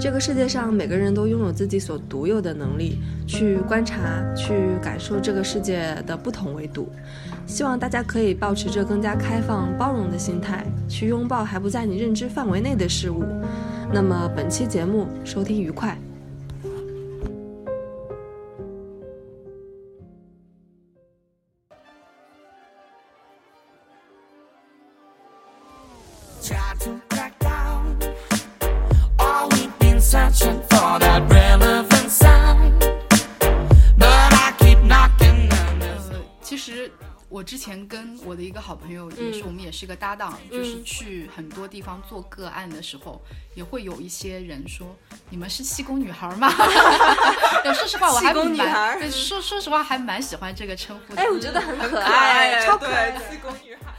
这个世界上每个人都拥有自己所独有的能力，去观察、去感受这个世界的不同维度。希望大家可以保持着更加开放、包容的心态，去拥抱还不在你认知范围内的事物。那么本期节目收听愉快。之前跟我的一个好朋友，也是我们也是个搭档，就是去很多地方做个案的时候，也会有一些人说：“你们是气功女孩吗？”说实话，我还蛮说说实话还蛮喜欢这个称呼的。哎，我觉得很可爱，超可爱，气功女孩。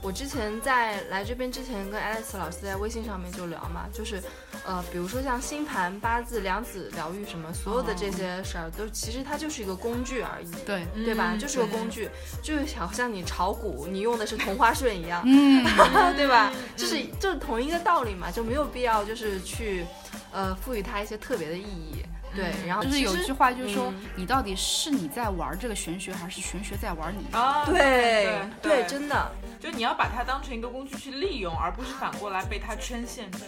我之前在来这边之前，跟 Alex 老师在微信上面就聊嘛，就是，呃，比如说像星盘、八字、量子疗愈什么，所有的这些事儿，都其实它就是一个工具而已，对对吧？就是个工具，就是好像你炒股，你用的是同花顺一样，嗯，对吧？就是就是同一个道理嘛，就没有必要就是去，呃，赋予它一些特别的意义。对，然后就是有句话，就是说。你到底是你在玩这个玄学，还是玄学在玩你？啊，对对，真的，就你要把它当成一个工具去利用，而不是反过来被它圈限制。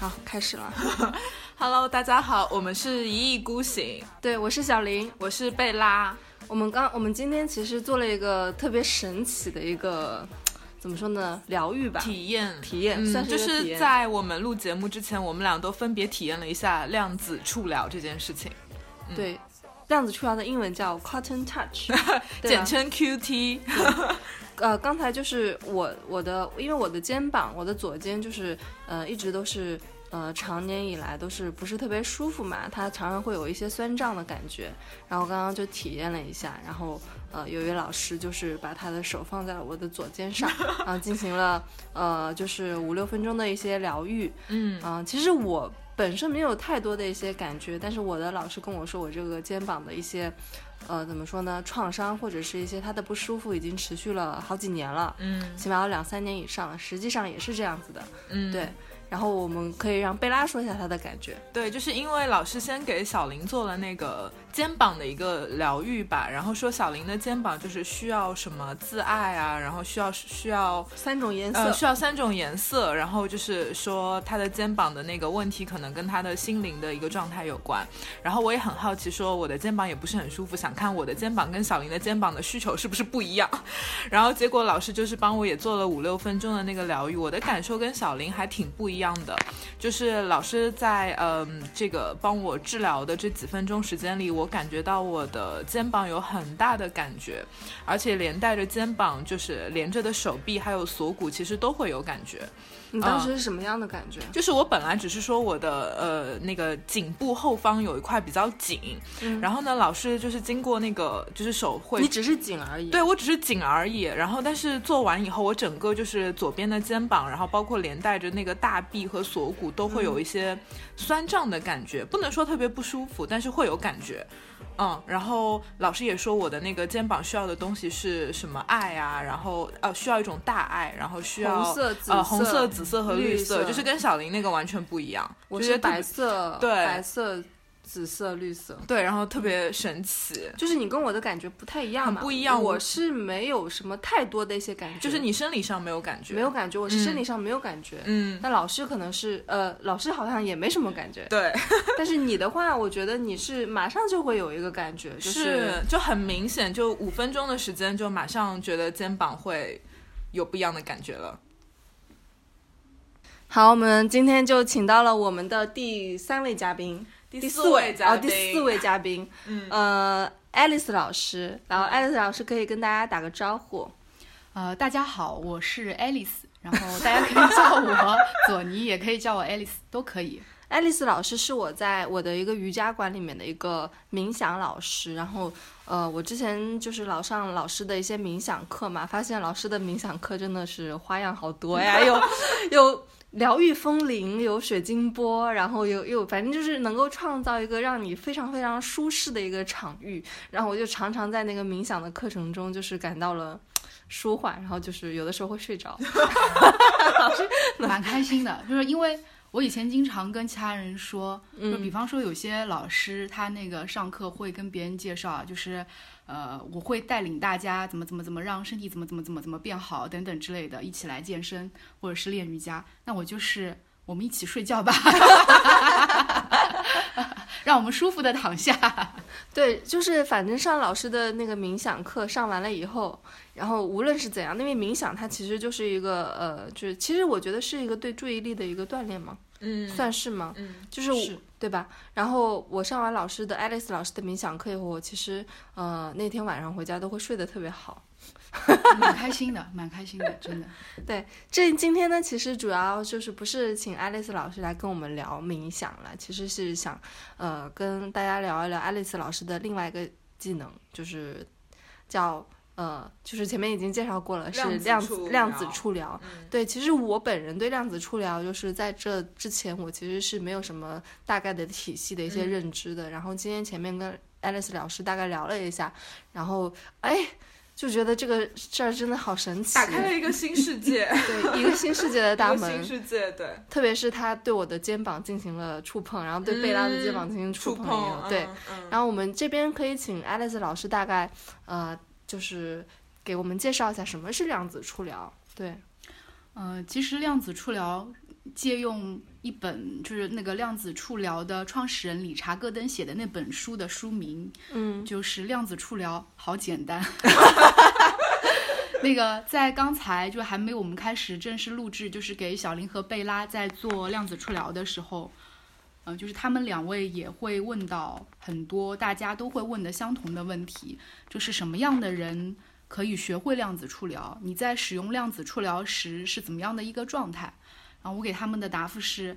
好，开始了。Hello，大家好，我们是一意孤行。对，我是小林，我是贝拉。我们刚，我们今天其实做了一个特别神奇的一个，怎么说呢？疗愈吧，体验，体验，算是就是在我们录节目之前，我们俩都分别体验了一下量子触疗这件事情。对，量子触疗的英文叫 Cotton Touch，简称 QT。呃，刚才就是我我的，因为我的肩膀，我的左肩就是呃，一直都是。呃，常年以来都是不是特别舒服嘛，它常常会有一些酸胀的感觉。然后刚刚就体验了一下，然后呃，有一位老师就是把他的手放在了我的左肩上，然后进行了呃，就是五六分钟的一些疗愈。嗯啊，其实我本身没有太多的一些感觉，但是我的老师跟我说，我这个肩膀的一些呃，怎么说呢，创伤或者是一些他的不舒服已经持续了好几年了，嗯，起码有两三年以上，实际上也是这样子的，嗯，对。然后我们可以让贝拉说一下她的感觉。对，就是因为老师先给小林做了那个肩膀的一个疗愈吧，然后说小林的肩膀就是需要什么自爱啊，然后需要需要三种颜色，需要三种颜色，然后就是说他的肩膀的那个问题可能跟他的心灵的一个状态有关。然后我也很好奇，说我的肩膀也不是很舒服，想看我的肩膀跟小林的肩膀的需求是不是不一样。然后结果老师就是帮我也做了五六分钟的那个疗愈，我的感受跟小林还挺不一。样的，就是老师在嗯这个帮我治疗的这几分钟时间里，我感觉到我的肩膀有很大的感觉，而且连带着肩膀就是连着的手臂还有锁骨，其实都会有感觉。你当时是什么样的感觉？就是我本来只是说我的呃那个颈部后方有一块比较紧，然后呢，老师就是经过那个就是手会，你只是紧而已。对我只是紧而已。然后但是做完以后，我整个就是左边的肩膀，然后包括连带着那个大臂和锁骨都会有一些酸胀的感觉，不能说特别不舒服，但是会有感觉。嗯，然后老师也说我的那个肩膀需要的东西是什么爱啊？然后呃需要一种大爱，然后需要红色、呃红色、紫色和绿色，就是跟小林那个完全不一样。我是白色，对，白色、紫色、绿色，对，然后特别神奇，就是你跟我的感觉不太一样嘛，很不一样我我是没有什么太多的一些感觉，就是你生理上没有感觉，没有感觉，我是生理上没有感觉。嗯，但老师可能是，呃，老师好像也没什么感觉。对，但是你的话，我觉得你是马上就会有一个感觉，就是就很明显，就五分钟的时间，就马上觉得肩膀会有不一样的感觉了。好，我们今天就请到了我们的第三位嘉宾，第四位嘉哦，第四位嘉宾，嗯呃，Alice 老师，然后 Alice 老师可以跟大家打个招呼。呃，大家好，我是 Alice，然后大家可以叫我 佐尼，也可以叫我 Alice，都可以。Alice 老师是我在我的一个瑜伽馆里面的一个冥想老师，然后呃，我之前就是老上老师的一些冥想课嘛，发现老师的冥想课真的是花样好多呀，有有疗愈风铃，有水晶波，然后有有反正就是能够创造一个让你非常非常舒适的一个场域，然后我就常常在那个冥想的课程中就是感到了舒缓，然后就是有的时候会睡着。老 师蛮开心的，就是因为我以前经常跟其他人说，就嗯比方说有些老师他那个上课会跟别人介绍啊，就是呃我会带领大家怎么怎么怎么让身体怎么怎么怎么怎么变好等等之类的，一起来健身或者是练瑜伽，那我就是我们一起睡觉吧，让我们舒服的躺下。对，就是反正上老师的那个冥想课上完了以后，然后无论是怎样，因为冥想它其实就是一个呃，就是其实我觉得是一个对注意力的一个锻炼嘛，嗯。算是吗？嗯，就是我是对吧？然后我上完老师的 Alice 老师的冥想课以后，我其实呃那天晚上回家都会睡得特别好。蛮开心的，蛮开心的，真的。对这今天呢，其实主要就是不是请 Alice 老师来跟我们聊冥想了，其实是想呃跟大家聊一聊 Alice 老师的另外一个技能，就是叫呃，就是前面已经介绍过了，是量子量子触疗。嗯对，其实我本人对量子触疗，就是在这之前，我其实是没有什么大概的体系的一些嗯认知的。然后今天前面跟 Alice 老师大概聊了一下，然后哎，就觉得这个事儿真的好神奇，打开了一个新世界，对一个新世界的 大门新门。世界，对，特别是他对我的肩膀进行了触碰，然后对贝拉的肩膀进行触触碰对。然后我们这边可以请 Alice 老师大概呃，就是给我们介绍一下什么是量子触疗。对，呃，其实量子触疗借用一本就是那个量子触疗的创始人理查戈登写的那本书的书名，嗯就是量子触疗，好简单。那个在刚才就还没有我们开始正式录制，就是给小林和贝拉在做量子触疗的时候，呃，就是他们两位也会问到很多大家都会问的相同的问题，就是什么样的人可以学会量子触疗？你在使用量子触疗时是怎么样的一个状态？然后我给他们的答复是，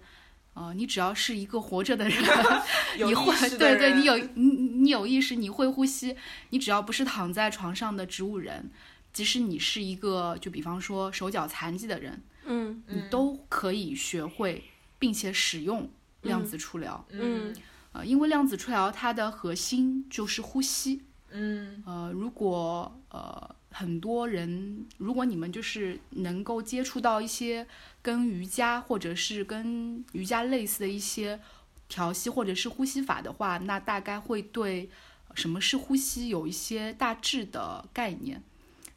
呃，你只要是一个活着的人，你会对对，你有你你你有意识，你会呼吸，你只要不是躺在床上的植物人，即使你是一个就比方说手脚残疾的人，嗯你都可以学会并且使用量子触疗。嗯呃，因为量子触疗它的核心就是呼吸。嗯呃，如果呃很多人，如果你们就是能够接触到一些跟瑜伽或者是跟瑜伽类似的一些调息或者是呼吸法的话，那大概会对什么是呼吸有一些大致的概念。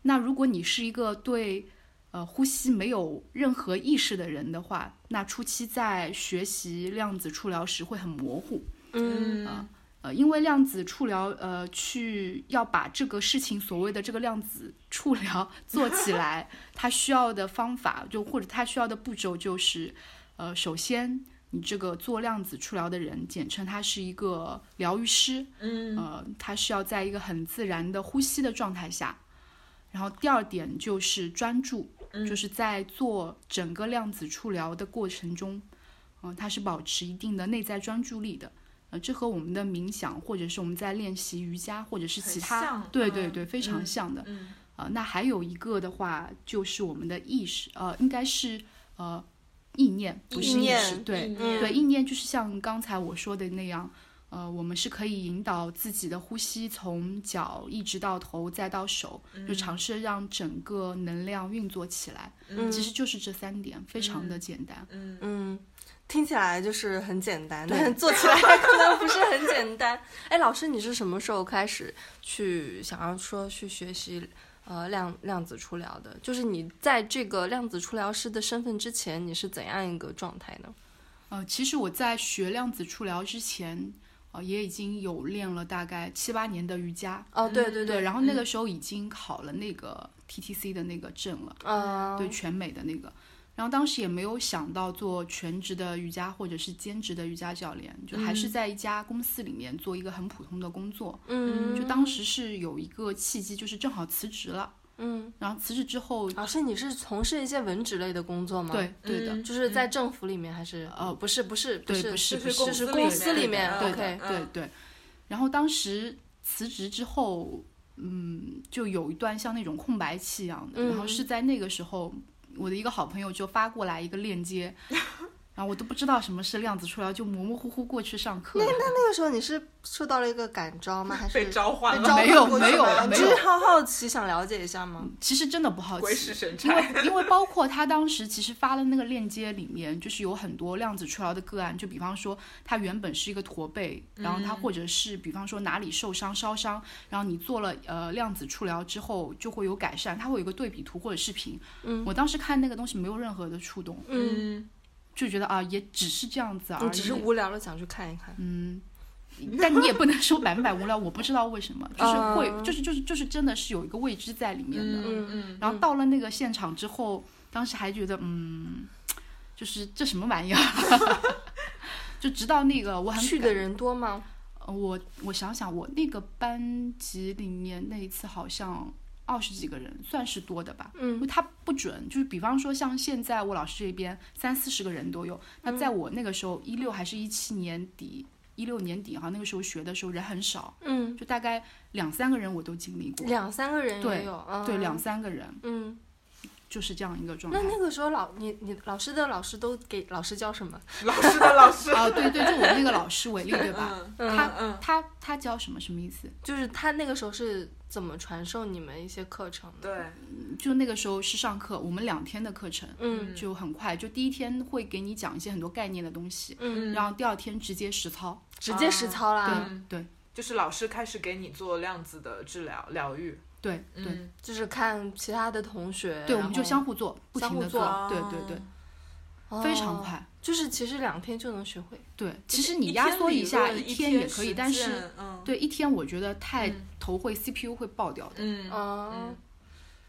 那如果你是一个对呃呼吸没有任何意识的人的话，那初期在学习量子触疗时会很模糊。嗯啊呃，因为量子触疗，呃，去要把这个事情所谓的这个量子触疗做起来，它需要的方法就或者它需要的步骤就是，呃，首先你这个做量子触疗的人，简称他是一个疗愈师，嗯呃，他需要在一个很自然的呼吸的状态下。然后第二点就是专注，就是在做整个量子触疗的过程中，嗯、它是保持一定的内在专注力的。呃，这和我们的冥想，或者是我们在练习瑜伽，或者是其他，对对对，非常嗯像的。嗯呃，那还有一个的话，就是我们的意识，呃，应该是呃意念，不是意识，对对，意念就是像刚才我说的那样，呃，我们是可以引导自己的呼吸从脚一直到头再到手，就尝试让整个能量运作起来。嗯其实就是这三点，非常的简单。嗯，听起来就是很简单，但是做起来 可能不是很简单。哎，老师，你是什么时候开始去想要说去学习呃量量子触疗的？就是你在这个量子触疗师的身份之前，你是怎样一个状态呢？呃，其实我在学量子触疗之前，呃，也已经有练了大概七八年的瑜伽。哦，对对对，然后那个时候已经考了那个 TTC 的那个证了，嗯，对全美的那个。然后当时也没有想到做全职的瑜伽或者是兼职的瑜伽教练，就还是在一家公司里面做一个很普通的工作。嗯，就当时是有一个契机，就是正好辞职了。嗯，然后辞职之后，老师，你是从事一些文职类的工作吗？，对对的，就是在政府里面还是呃不是不是不是不是就是公司里面对的，对对。然后当时辞职之后，嗯，就有一段像那种空白期一样的。嗯然后是在那个时候，我的一个好朋友就发过来一个链接，然后我都不知道什么是量子触疗，就模模糊糊过去上课那。那那个时候你是受到了一个感召吗？还是被召唤了，没有唤过去没有只是好好奇，想了解一下吗？其实真的不好鬼奇使，神因。为因为包括他当时其实发的那个链接里面，就是有很多量子触疗的个案，就比方说他原本是一个驼背，然后他或者是比方说哪里受伤烧伤，然后你做了呃量子触疗之后就会有改善，他会有一个对比图或者视频。嗯，我当时看那个东西没有任何的触动，嗯，就觉得啊也只是这样子而已，你只是无聊了想去看一看。嗯。但你也不能说百分百无聊，我不知道为什么，就是会，嗯就是就是就是真的是有一个未知在里面的。嗯嗯，然后到了那个现场之后，当时还觉得，嗯，就是这什么玩意儿？就直到那个我很去的，人多吗？呃我我想想，我那个班级里面那一次好像二十几个人，算是多的吧。因为嗯。它不准，就是比方说像现在我老师这边三四十个人都有，那在我那个时候一六还是一七年底，一六年底哈，那个时候学的时候人很少，嗯，就大概两三个人我都经历过，两三个人对也有，嗯对，两三个人。嗯。就是这样一个状态那。那个时候老你你老师的老师都给老师教什么？老师的老师，啊，对对，就我那个老师为例，对吧？嗯他嗯他他教什么什么意思？就是他那个时候是怎么传授你们一些课程的？对，就那个时候是上课，我们两天的课程，嗯就很快，就第一天会给你讲一些很多概念的东西，嗯，然后第二天直接实操。直接实操啦。对对就是老师开始给你做量子的治疗疗愈，对对嗯，就是看其他的同学，对，我们就相互做，不停的做对对对，哦非常快。就是其实两天就能学会。对，其实你压缩一下一天也可以，但是嗯对一天我觉得太头会 CPU 会爆掉的。嗯嗯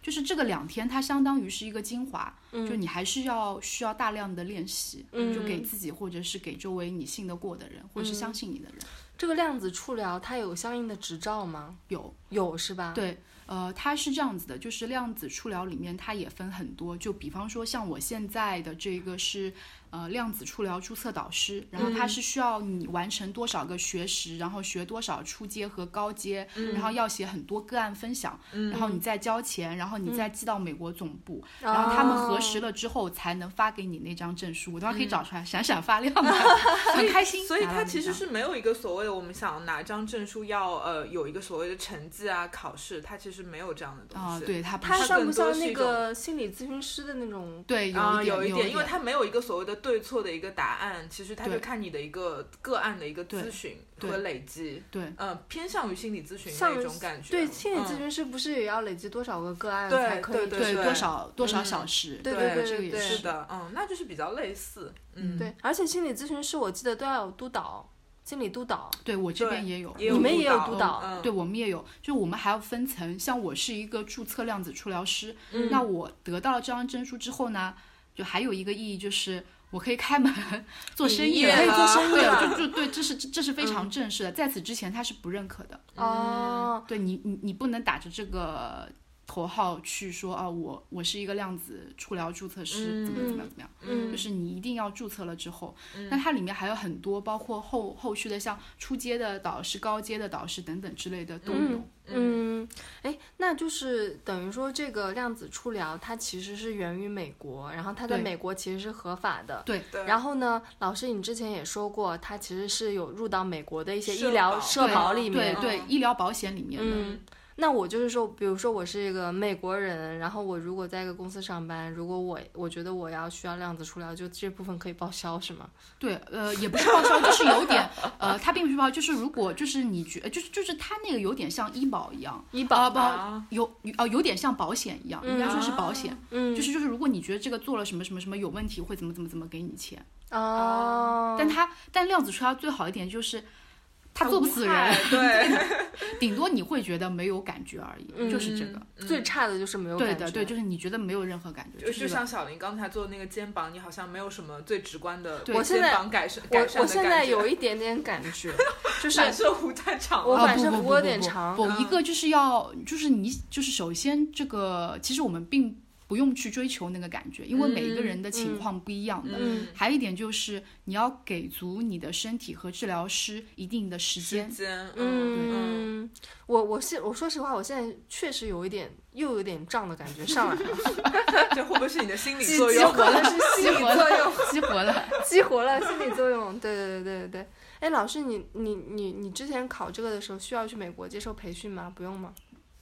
就是这个两天，它相当于是一个精华，嗯就你还是要需要大量的练习，嗯就给自己或者是给周围你信得过的人，或者是相信你的人，这个量子触疗它有相应的执照吗？有有是吧？，对。呃，它是这样子的，就是量子触疗里面它也分很多，就比方说像我现在的这个是呃量子触疗注册导师，然后他是需要你完成多少个学时，然后学多少初阶和高阶，然后要写很多个案分享，然后你再交钱，然后你再寄到美国总部，然后他们核实了之后才能发给你那张证书，我等会儿可以找出来，闪闪发亮的，很开心。所以它其实是没有一个所谓的我们想拿张证书要呃有一个所谓的成绩啊考试，它其实没有这样的东啊，西。对它不它像不像那个心理咨询师的那种？对啊，有一点，有一点，因为它没有一个所谓的对错的一个答案，其实他就看你的一个个案的一个咨询和累积，对嗯，偏向于心理咨询像那种感觉。对，心理咨嗯询师不是也要累积多少个个案才可以？对对对多少多少嗯小时，对对对对这个也是是的，嗯，那就是比较类似，嗯，对，而且心理咨询师我记得都要有督导，心理督导。对我这边也有，也有你们也有督督导嗯，对，我们也有，就我们还要分层。像我是一个注册量子治疗师，嗯那我得到了这张证书之后呢，就还有一个意义就是我可以开门做生意了，营业了做生意就就对，这是这是非常正式的。在此之前他是不认可的，哦，对你你你不能打着这个头号去说啊，我我是一个量子触疗注册师，怎么怎么样怎么样。嗯就是你一定要注册了之后，嗯那它里面还有很多，包括后后续的像初阶的导师、高阶的导师等等之类的都有。嗯，哎，那就是等于说这个量子触疗它其实是源于美国，然后它在美国其实是合法的。对对然后呢，老师你之前也说过，它其实是有入到美国的一些医疗社保里面。对对，医疗保险里面的。嗯，那我就是说，比如说我是一个美国人，然后我如果在一个公司上班，如果我我觉得我要需要量子触疗，就这部分可以报销是吗？对，呃，也不是报销，就是有点，呃，它并不是报销，就是如果就是你觉，呃就是就是它那个有点像医保一样，医保啊不啊有有哦有点像保险一样，应该说是保险，嗯，就是就是如果你觉得这个做了什么什么什么有问题，会怎么怎么怎么给你钱，哦，但它但量子触疗最好一点就是。它做不死人，对，顶多你会觉得没有感觉而已，就是这个。最差的就是没有感觉。对的，对，就是你觉得没有任何感觉，就是就像小林刚才做的那个肩膀，你好像没有什么最直观的我现在肩膀改善我改善的我现在有一点点感觉，就是反射弧太长了。我反射弧有点长一个就是要，就是你，就是首先这个，其实我们并不用去追求那个感觉，因为每一个人的情况不一样的。嗯还有一点就是你要给足你的身体和治疗师一定的时间。间，嗯，我我现我说实话，我现在确实有一点又有点胀的感觉 上来了，这会不会是你的心理作用？激活了是心理作用，激活了，激活了 心理作用。对对对对对对。哎，老师，你你你你之前考这个的时候需要去美国接受培训吗？不用吗？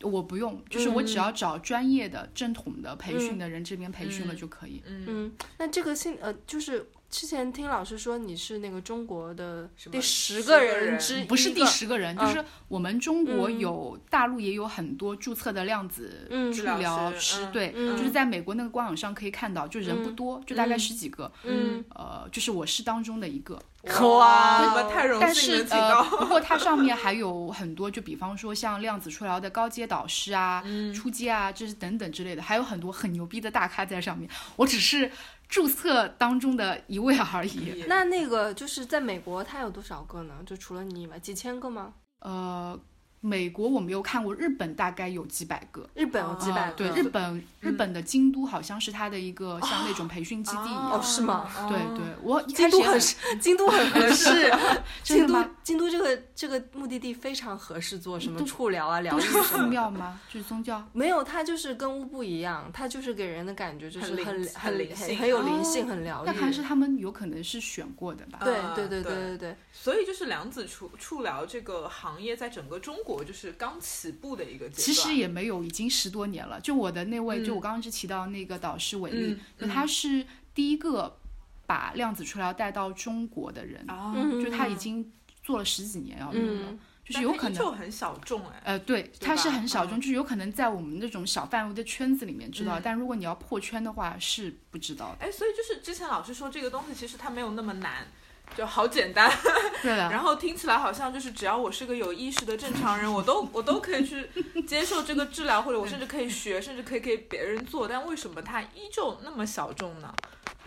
我不用，就是我只要找专业的、正统的培训的人这边培训了就可以。嗯，那这个信呃，就是之前听老师说你是那个中国的第十十个个人人之一不是第十个人，嗯就是我们中国嗯有，大陆也有很多注册的量子嗯治治疗疗师嗯对，嗯就是在美国那个官网上可以看到，就人不多，就大概十几个，嗯呃，就是我是当中的一个。哇你们太荣但是幸了，请呃，不过它上面还有很多，就比方说像量子治疗的高阶导师啊、嗯初阶啊，就是等等之类的，还有很多很牛逼的大咖在上面。我只是注册当中的一位而已。那那个就是在美国，它有多少个呢？就除了你以外，几千个吗？呃，美国我没有看过，日本大概有几百个。日本有几百个？对，日本日本的京都好像是它的一个像那种培训基地一哦样。是吗对对，我一京都很开始很适，京都很合适。京都真的吗？京都这个这个目的地非常合适做什么触疗啊、疗愈什么的。庙吗？就是宗教？没有，它就是跟乌布一样，它就是给人的感觉就是很很很灵性很很有灵哦性、很疗愈。那还是他们有可能是选过的吧？对啊对对对对对对，所以就是量子触触疗这个行业在整个中国就是刚起步的一个阶段。其实也没有，已经十多年了。就我的那位，嗯就我刚刚是提到那个导师韦力，嗯就他是第一个把量子触疗带到中国的人，啊，嗯就他已经做了十几年要用的，嗯就是有可能。很小众哎。呃，对，它是很小众，嗯就是有可能在我们那种小范围的圈子里面知道，嗯但如果你要破圈的话，是不知道的。哎，所以就是之前老师说这个东西其实它没有那么难，就好简单。对的，然后听起来好像就是只要我是个有意识的正常人，我都我都可以去接受这个治疗，或者我甚至可以学，甚至可以给别人做。但为什么它依旧那么小众呢？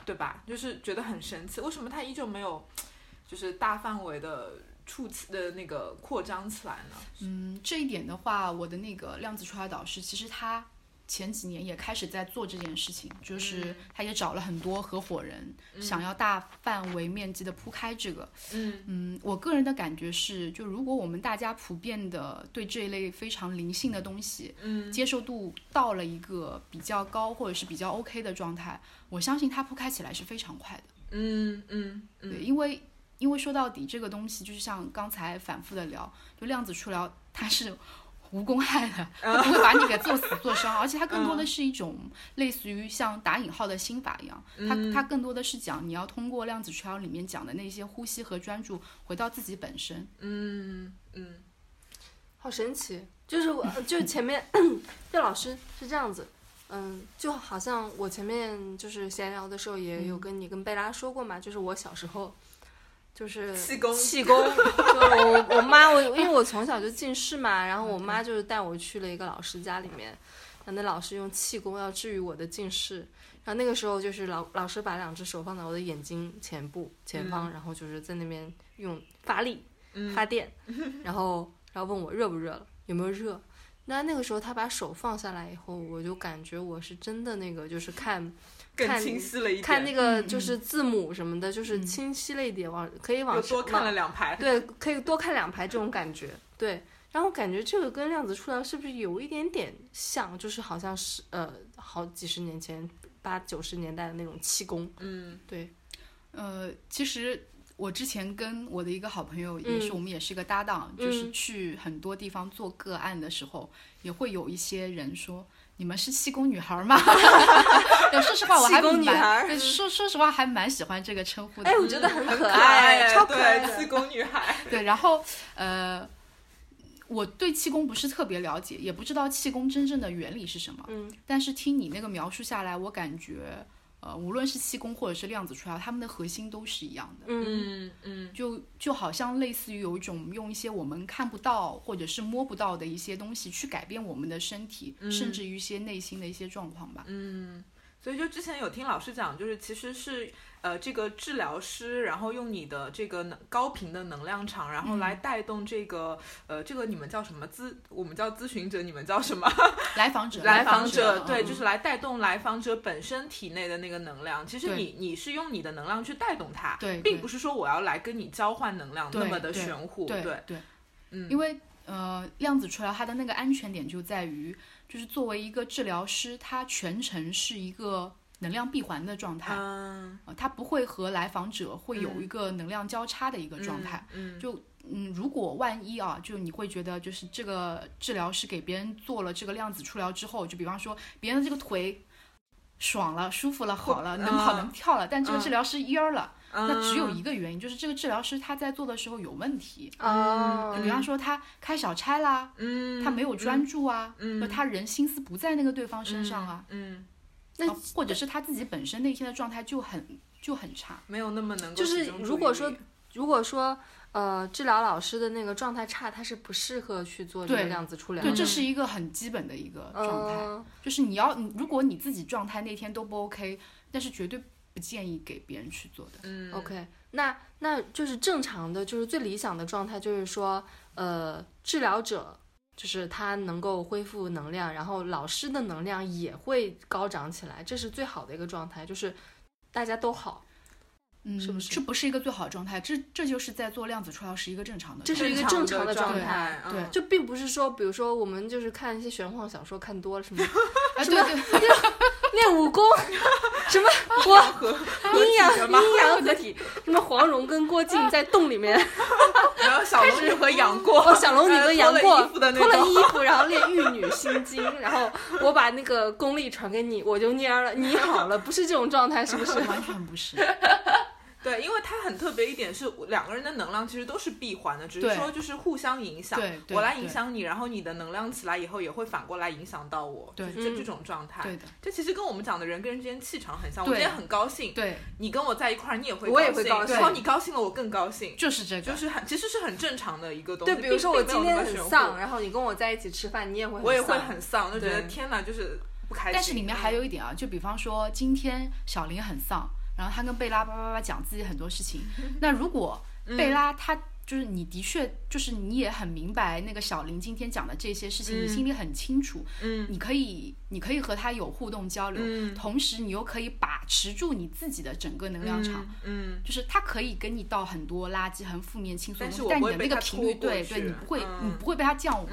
对吧？就是觉得很神奇，为什么它依旧没有就是大范围的触起的那个扩张起来呢？嗯，这一点的话，我的那个量子出来导师，其实他前几年也开始在做这件事情，就是他也找了很多合伙人，想要大范围面积的铺开这个。嗯嗯，我个人的感觉是，就如果我们大家普遍的对这一类非常灵性的东西嗯接受度到了一个比较高或者是比较 OK 的状态，我相信它铺开起来是非常快的。嗯嗯对，嗯，因为因为说到底，这个东西就是像刚才反复的聊，就量子触疗它是无公害的，它不会把你给做死做伤，而且它更多的是一种类似于像打引号的心法一样，它它更多的是讲你要通过量子触疗里面讲的那些呼吸和专注，回到自己本身。嗯嗯好神奇。就是我，就前面，就老师是这样子，嗯，就好像我前面就是闲聊的时候也有跟你跟贝拉说过嘛，就是我小时候。就是气功。气功，就我我妈我因为我从小就近视嘛，然后我妈就是带我去了一个老师家里面，然后那老师用气功要治愈我的近视，然后那个时候就是老老师把两只手放在我的眼睛前部前方，然后就是在那边用发力发电，然后然后问我热不热了，有没有热。那那个时候他把手放下来以后，我就感觉我是真的那个，就是看更看清晰了一点，看那个嗯就是字母什么的，就是清晰了一点，往可以往又多看了两排。对，可以多看两排这种感觉。对，然后感觉这个跟量子触疗是不是有一点点像？就是好像是呃，好几十年前八九十年代的那种气功。嗯对，呃，其实我之前跟我的一个好朋友也是，嗯我们也是一个搭档，就是嗯去很多地方做个案的时候，也会有一些人说。你们是气功女孩吗？对说实话，我还蛮说说实话还蛮喜欢这个称呼的。哎，我觉得很可爱，爱，超可爱对，气。功女孩。对，然后呃，我对气功不是特别了解，也不知道气功真正的原理是什么。嗯，但是听你那个描述下来，我感觉，呃，无论是气功或者是量子触疗，它们的核心都是一样的。嗯嗯嗯就就好像类似于有一种用一些我们看不到或者是摸不到的一些东西去改变我们的身体，甚至于一些内心的一些状况吧。嗯，所以就之前有听老师讲，就是其实是呃这个治疗师，然后用你的这个能高频的能量场，然后来带动这个、呃这个你们叫什么咨，我们叫咨询者，你们叫什么？来访者，来访访者，对，嗯就是来带动来访者本身体内的那个能量。其实你你是用你的能量去带动它，对对。并不是说我要来跟你交换能量那么的玄乎，对对，对，嗯，因为呃，量子治疗它的那个安全点就在于，就是作为一个治疗师，他全程是一个能量闭环的状态，嗯，呃，他不会和来访者会有一个能量交叉的一个状态。嗯，就嗯，如果万一啊，就你会觉得就是这个治疗师给别人做了这个量子触疗之后，就比方说别人的这个腿爽了、舒服了、好了，能跑嗯能跳了，但这个嗯治疗师蔫儿了，嗯那只有一个原因，就是这个治疗师他在做的时候有问题。哦就比方说他开小差啦，嗯，他没有专注啊，嗯。就他人心思不在那个对方身上啊，嗯，那啊或者是他自己本身那天的状态就很就很差。没有那么能够就是如果说如果说呃治疗老师的那个状态差，他是不适合去做这个量子触疗对，这是一个很基本的一个状态，嗯就是你要，如果你自己状态那天都不 OK，但是绝对不建议给别人去做的。嗯。OK，那那就是正常的，就是最理想的状态，就是说，呃，治疗者就是他能够恢复能量，然后老师的能量也会高涨起来，这是最好的一个状态，就是大家都好，嗯，是不是这不是一个最好的状态，这这就是在做量子治疗是一个正常的这。是一个正常的状状态对嗯就并不是说，比如说我们就是看一些玄幻小说看多了什么啊，对对，练武功，什么我阴阳阴阳合体，什么黄蓉跟郭靖在洞里面。然后小龙女和杨过，哦，小龙女跟杨过脱了衣服，然后练玉女心经，然后我把那个功力传给你，我就蔫了，你好了，不是这种状态，是不是？完全不是。对，因为它很特别一点是，两个人的能量其实都是闭环的，只是说就是互相影响。对对我来影响你，然后你的能量起来以后，也会反过来影响到我。就是这这种状态。对的，这其实跟我们讲的人跟人之间气场很像。我今天很高兴，对，你跟我在一块儿，你也会我也会高兴，兴然后你高兴了，我更高兴。就是这个，就是很，其实是很正常的一个东西。对，比如说我今天很，丧，然后你跟我在一起吃饭，你也会我也会很丧，就觉得天哪，就是不开心。但是里面还有一点啊，就比方说今天小林很丧，然后他跟贝拉叭叭叭讲自己很多事情，那如果贝拉他。就是你的确，就是你也很明白那个小林今天讲的这些事情，你心里很清楚，嗯。你可以，你可以和他有互动交流，嗯。同时你又可以把持住你自己的整个能量场，嗯，就是他可以给你倒很多垃圾、很负面、轻松的但你的那个频率，对对，你不会，嗯。你不会被他降维。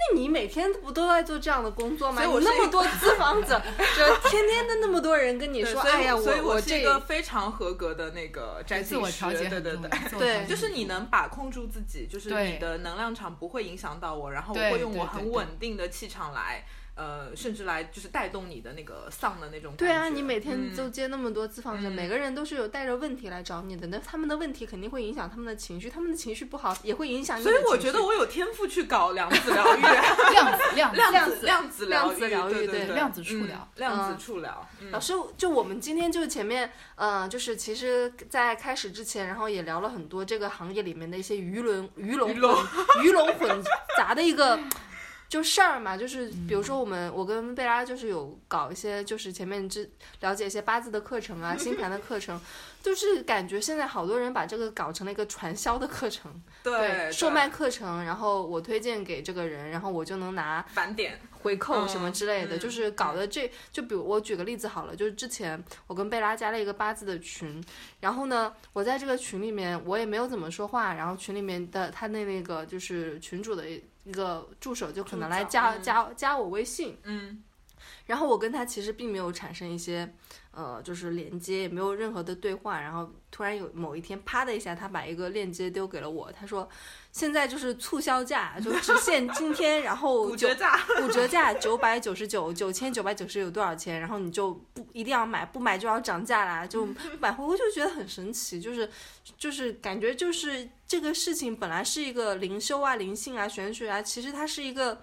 嗯那你每天不都在做这样的工作吗？所以我那么多咨访者，就天天的那么多人跟你说，哎呀，所以我这是一个非常合格的那个占自我星师，调节对对对。对就是你能把控住自己，就是你的能量场不会影响到我，然后我会用我很稳定的气场来，呃，甚至来就是带动你的那个丧的那种感觉。对啊，你每天嗯都接那么多咨访者，嗯每个人都是有带着问题来找你的，那他们的问题肯定会影响他们的情绪，他们的情绪不好也会影响你的。所以我觉得我有天赋去搞量子疗愈，量子量子量子量子量子疗疗愈对对对，量子触疗嗯量嗯子触疗，嗯老师，就我们今天就前面，呃，就是其实，在开始之前，然后也聊了很多这个行业里面的一些鱼龙鱼龙鱼龙混杂的一个就事儿嘛，就是比如说我们我跟贝拉就是有搞一些，就是前面之了解一些八字的课程啊、星盘的课程，就是感觉现在好多人把这个搞成了一个传销的课程，对，售卖课程，然后我推荐给这个人，然后我就能拿返点。回扣什么之类的，嗯就是搞的这就比如我举个例子好了，就是之前我跟贝拉加了一个八字的群，然后呢，我在这个群里面我也没有怎么说话，然后群里面的他那那个就是群主的一个助手就可能来加、嗯。加加我微信，嗯。然后我跟他其实并没有产生一些，呃，就是连接，也没有任何的对话。然后突然有某一天，啪的一下，他把一个链接丢给了我，他说现在就是促销价，就只限今天，然后九五折价，五折价九百九十九，九千九百九十九多少钱？然后你就不一定要买，不买就要涨价啦，就 买回我就觉得很神奇，就是就是感觉就是这个事情本来是一个灵修啊、灵性啊、玄学啊，其实它是一个。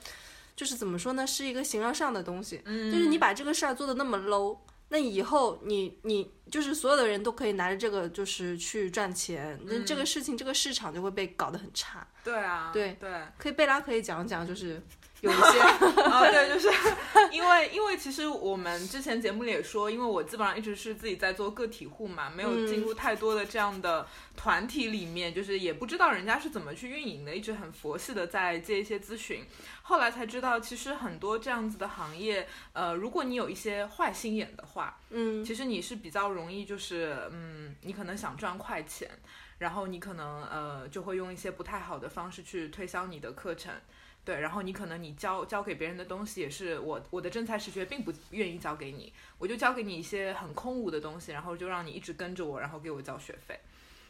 就是怎么说呢，是一个形而上的东西。嗯就是你把这个事儿做的那么 low，那以后你你就是所有的人都可以拿着这个就是去赚钱，那、这个事情这个市场就会被搞得很差。对啊，对对。可以贝拉可以讲讲，就是有一些啊，对，就是因为因为其实我们之前节目里也说，因为我基本上一直是自己在做个体户嘛，没有进入太多的这样的团体里面，就是也不知道人家是怎么去运营的，一直很佛系的在接一些咨询。后来才知道，其实很多这样子的行业，呃，如果你有一些坏心眼的话，嗯其实你是比较容易，就是嗯，你可能想赚快钱，然后你可能呃就会用一些不太好的方式去推销你的课程。对，然后你可能你教教给别人的东西也是我我的真才实学并不愿意教给你，我就教给你一些很空无的东西，然后就让你一直跟着我，然后给我交学费，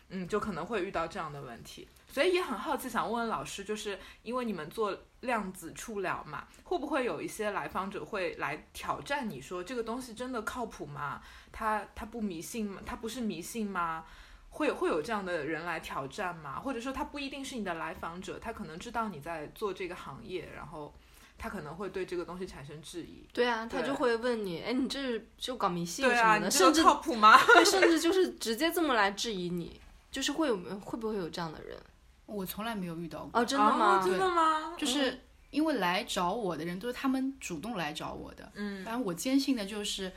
嗯，就可能会遇到这样的问题，所以也很好奇，想问问老师，就是因为你们做量子触疗嘛，会不会有一些来访者会来挑战你说这个东西真的靠谱吗？他他不迷信吗？他不是迷信吗？会有会有这样的人来挑战吗？或者说他不一定是你的来访者，他可能知道你在做这个行业，然后他可能会对这个东西产生质疑。对啊，他就会问你，哎，你这就搞迷信啊，什么的，甚至靠谱吗？对，甚至就是直接这么来质疑你，就是会有会不会有这样的人？我从来没有遇到过，哦，真的吗？哦真的吗？就是因为来找我的人都是他们主动来找我的。嗯反正我坚信的就是，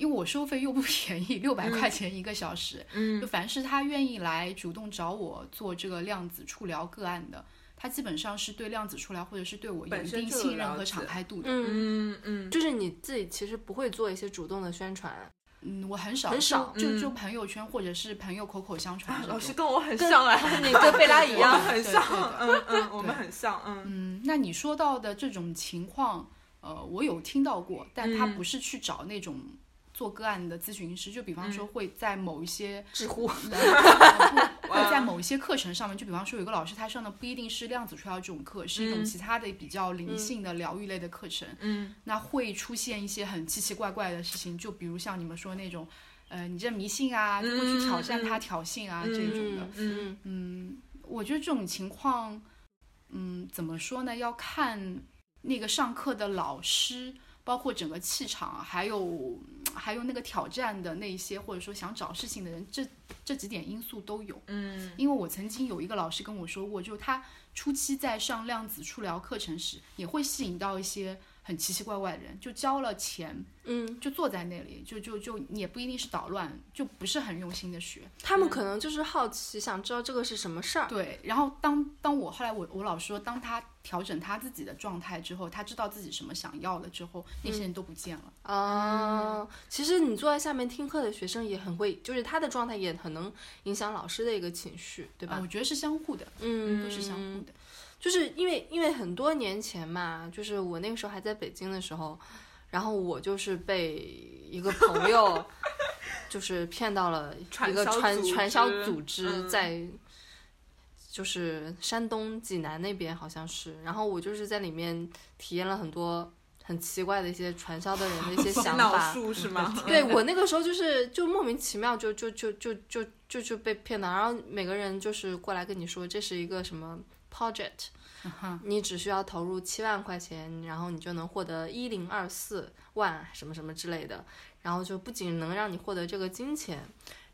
因为我收费又不便宜，六百块钱一个小时，嗯。就凡是他愿意来主动找我做这个量子触疗个案的，他基本上是对量子触疗或者是对我有一定信任和敞开度的。嗯，嗯。嗯，就是你自己其实不会做一些主动的宣传，嗯，我很少就很少就嗯。就朋友圈或者是朋友口口相传。老师跟我很像啊，你跟贝拉一样 很像，对。嗯嗯，我们很像，嗯。嗯，那你说到的这种情况，呃，我有听到过，但他嗯。不是去找那种做个案的咨询师，就比方说会在某一些 知乎，会在某一些课程上面，就比方说有个老师他上的不一定是量子触疗这种课，是一种嗯。其他的比较灵性的疗愈类的课程，嗯。那会出现一些很奇奇怪怪的事情，就比如像你们说那种，呃，你这迷信啊，就会去挑战他、挑衅啊、这种的。嗯，我觉得这种情况，嗯，怎么说呢？要看那个上课的老师，包括整个气场，还有还有那个挑战的那一些，或者说想找事情的人，这这几点因素都有。嗯因为我曾经有一个老师跟我说过，就他初期在上量子触疗课程时，也会吸引到一些很奇奇怪怪的人，就交了钱，嗯，就坐在那里，就就就也不一定是捣乱，就不是很用心的学。他们可能就是好奇，想知道这个是什么事儿。对，然后当当我后来我我老师说，当他调整他自己的状态之后，他知道自己什么想要了之后，那些人都不见了。嗯，其实你坐在下面听课的学生也很会，就是他的状态也很能影响老师的一个情绪，对吧？啊我觉得是相互的，嗯，都是相互的。就是因为因为很多年前嘛，就是我那个时候还在北京的时候，然后我就是被一个朋友 就是骗到了一个传传传销组织嗯在。就是山东济南那边好像是，然后我就是在里面体验了很多很奇怪的一些传销的人的一些 想法，术是吗？对 我那个时候就是就莫名其妙就就就就就就就被骗了，然后每个人就是过来跟你说这是一个什么 project，你只需要投入七万块钱，然后你就能获得一零二四万什么什么之类的，然后就不仅能让你获得这个金钱，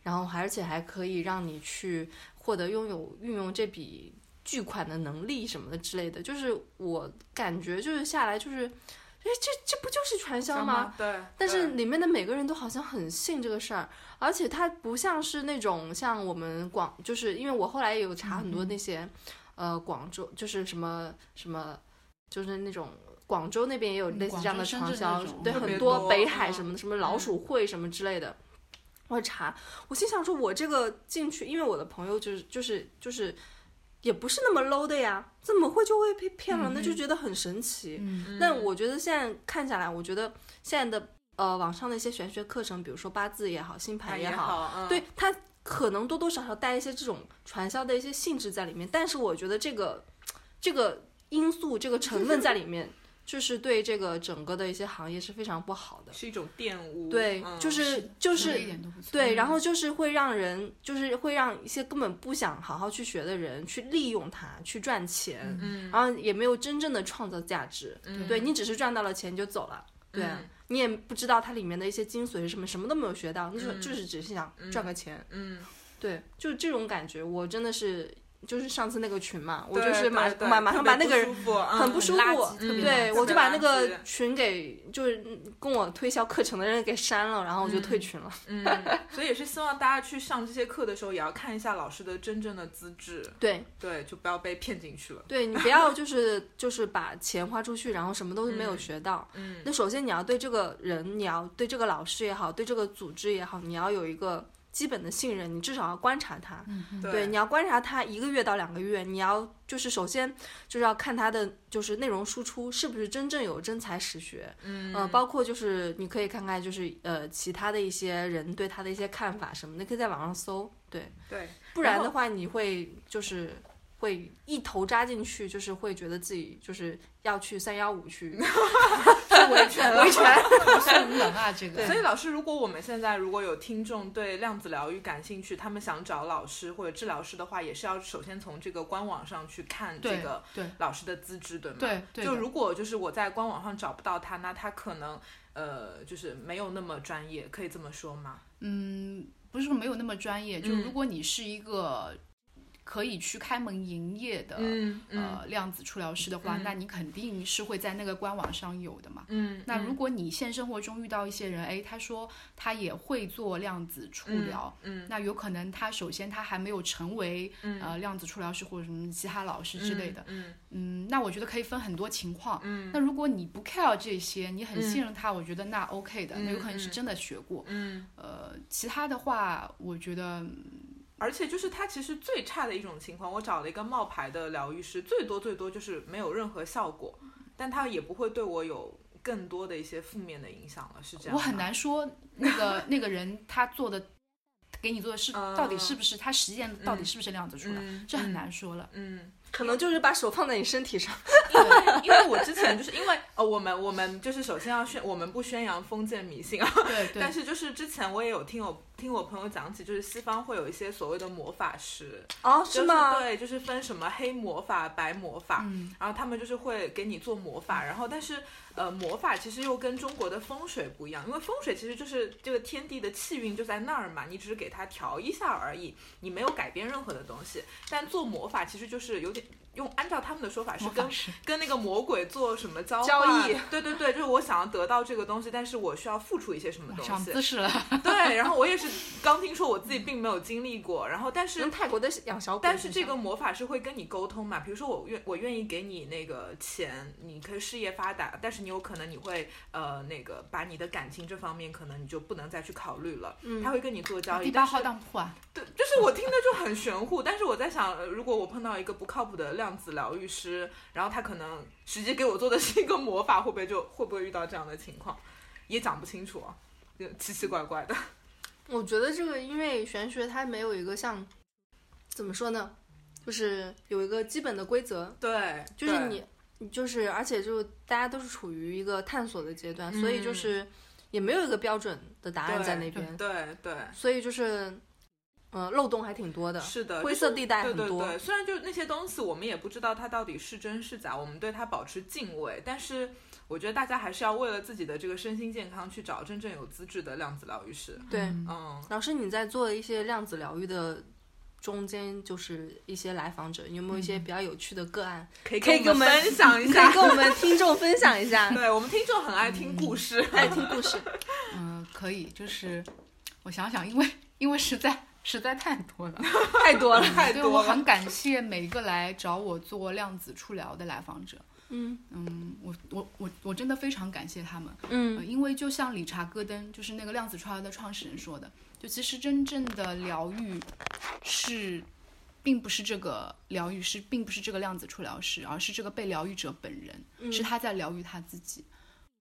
然后而且还可以让你去获得拥有运用这笔巨款的能力什么的之类的，就是我感觉就是下来就是。哎，这这不就是传销吗？吗？对，但是里面的每个人都好像很信这个事儿，而且它不像是那种像我们广，就是因为我后来也有查很多那些，呃，广州就是什么什么，就是那种广州那边也有类似这样的传销，对，很多多北海嗯什么的，什么老鼠会什么之类的。我查，我心想说，我这个进去，因为我的朋友就是就是就是，也不是那么 low 的呀，怎么会就会被骗了呢？就觉得很神奇。嗯但我觉得现在看下来，我觉得现在的呃网上的一些玄学课程，比如说八字也好，星盘也好，嗯、对它可能多多少少带一些这种传销的一些性质在里面。但是我觉得这个这个因素、这个成分在里面，就是对这个整个的一些行业是非常不好的。是一种玷污。对，嗯、就是就是点都不对，嗯然后就是会让人，就是会让一些根本不想好好去学的人去利用它去赚钱，嗯然后也没有真正的创造价值。嗯对你只是赚到了钱你就走了，对啊、嗯你也不知道它里面的一些精髓是什么，什么都没有学到，你就、嗯就是只是想赚个钱。嗯，对，就是这种感觉，我真的是。就是上次那个群嘛，我就是马马马上把那个人很不舒服对我就把那个群给就是跟我推销课程的人给删了，然后我就退群了。嗯，所以也是希望大家去上这些课的时候，也要看一下老师的真正的资质，对，对，就不要被骗进去了。对你不要就是就是把钱花出去，然后什么都没有嗯学到。嗯那首先你要对这个人，你要对这个老师也好，对这个组织也好，你要有一个基本的信任，你至少要观察他。对，你要观察他一个月到两个月，你要就是首先就是要看他的就是内容输出是不是真正有真才实学，嗯。呃，包括就是你可以看看就是呃其他的一些人对他的一些看法什么的，可以在网上搜，对，对，不然的话你会就是会一头扎进去，就是会觉得自己就是要去三幺五去 维权维权，不是无能啊，这个。所以老师，如果我们现在如果有听众对量子疗愈感兴趣，他们想找老师或者治疗师的话，也是要首先从这个官网上去看这个老师的资质，对吗？对对就如果就是我在官网上找不到他，那他可能呃就是没有那么专业，可以这么说吗？嗯，不是说没有那么专业，就嗯如果你是一个可以去开门营业的、嗯嗯。呃量子触疗师的话，嗯。那你肯定是会在那个官网上有的嘛。嗯，那如果你现生活中遇到一些人，哎，他说他也会做量子触疗，嗯那有可能他首先他还没有成为、嗯。呃量子触疗师或者什么其他老师之类的，嗯嗯，那我觉得可以分很多情况。嗯。那如果你不 care 这些，你很信任他，我觉得那 OK 的，那有可能是嗯。真的学过。嗯，呃，其他的话，我觉得而且就是他其实最差的一种情况，我找了一个冒牌的疗愈师，最多最多就是没有任何效果，但他也不会对我有更多的一些负面的影响了，是这样。我很难说那个 那个人他做的给你做的是嗯到底是不是他实践到底是不是量子出来，嗯这很难说了。嗯，可能就是把手放在你身体上。因为因为我之前就是因为呃，我们我们就是首先要宣，我们不宣扬封建迷信啊，对对但是就是之前我也有听我听我朋友讲起，就是西方会有一些所谓的魔法师，哦，就是吗？对，就是分什么黑魔法、白魔法，嗯然后他们就是会给你做魔法，然后但是呃魔法其实又跟中国的风水不一样，因为风水其实就是这个天地的气运就在那儿嘛，你只是给它调一下而已，你没有改变任何的东西。但做魔法其实就是有点用，按照他们的说法是跟法 跟那个魔鬼做什么交交易对对对，就是我想要得到这个东西，但是我需要付出一些什么东长西。姿势了，对，然后我也是刚听说，我自己并没有经历过，然后但是泰国的养小鬼但是这个魔法是会跟你沟通嘛？比如说我愿我愿意给你那个钱，你可以事业发达，但是你有可能你会呃那个把你的感情这方面可能你就不能再去考虑了。嗯他会跟你做交易，第八号当铺啊，对，就是我听的就很玄乎。但是我在想，呃如果我碰到一个不靠谱的量子疗愈师，然后他可能实际给我做的是一个魔法，会不会就会不会遇到这样的情况？也讲不清楚啊，就奇奇怪怪的。我觉得这个，因为玄学它没有一个像，怎么说呢，就是有一个基本的规则，对，就是你，你就是，而且就大家都是处于一个探索的阶段，所以就嗯是也没有一个标准的答案在那边，对对。所以就是，呃，漏洞还挺多的，是的，灰色地带很多。对对对，虽然就那些东西我们也不知道它到底是真是假，我们对它保持敬畏，但是我觉得大家还是要为了自己的这个身心健康去找真正有资质的量子疗愈师。对嗯，老师，你在做一些量子疗愈的中间就是一些来访者，有没有一些比较有趣的个案，可以可以跟我们分享一可下以。跟我们听众分享一下？对我们听众很爱听故事，爱听故事。嗯，可以，就是我想想，因为因为实在实在太多了，太多了，太多了。我很感谢每一个来找我做量子触疗的来访者。嗯嗯，我我我我真的非常感谢他们。嗯呃因为就像理查戈登，就是那个量子触疗的创始人说的，就其实真正的疗愈是，并不是这个疗愈师，并不是这个量子触疗师，而是这个被疗愈者本人，是他在疗愈他自己。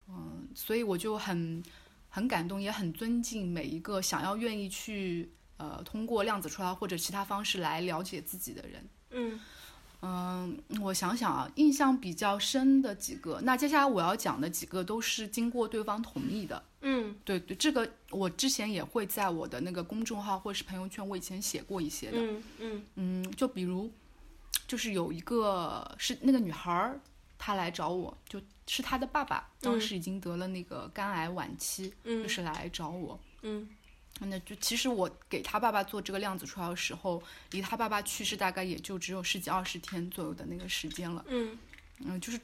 嗯，所以我就很很感动，也很尊敬每一个想要愿意去呃通过量子出来或者其他方式来了解自己的人。嗯嗯，我想想啊，印象比较深的几个，那接下来我要讲的几个都是经过对方同意的。嗯对对，这个我之前也会在我的那个公众号或者是朋友圈，我以前写过一些的。嗯嗯嗯，就比如，就是有一个是那个女孩儿，她来找我，就是她的爸爸当时已经得了那个肝癌晚期，嗯就是来找我。嗯那就其实我给他爸爸做这个量子触疗的时候，离他爸爸去世大概也就只有十几二十天左右的那个时间了。嗯嗯，就是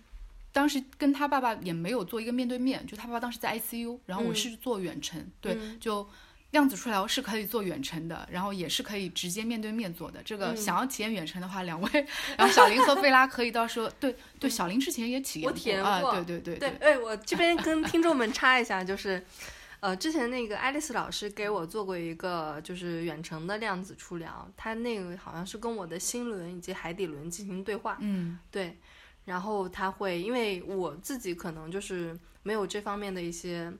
当时跟他爸爸也没有做一个面对面，就他爸爸当时在 ICU，然后我嗯是做远程，对，嗯就量子触疗是可以做远程的，然后也是可以直接面对面做的。这个嗯想要体验远程的话，两位，然后小林和费拉可以到时候，对 对，小林之前也体验我体验啊，过对对对对，哎，我这边跟听众们插一下，就是，呃，之前那个爱丽丝老师给我做过一个就是远程的量子初疗，他那个好像是跟我的心轮以及海底轮进行对话，嗯对，然后他会，因为我自己可能就是没有这方面的一些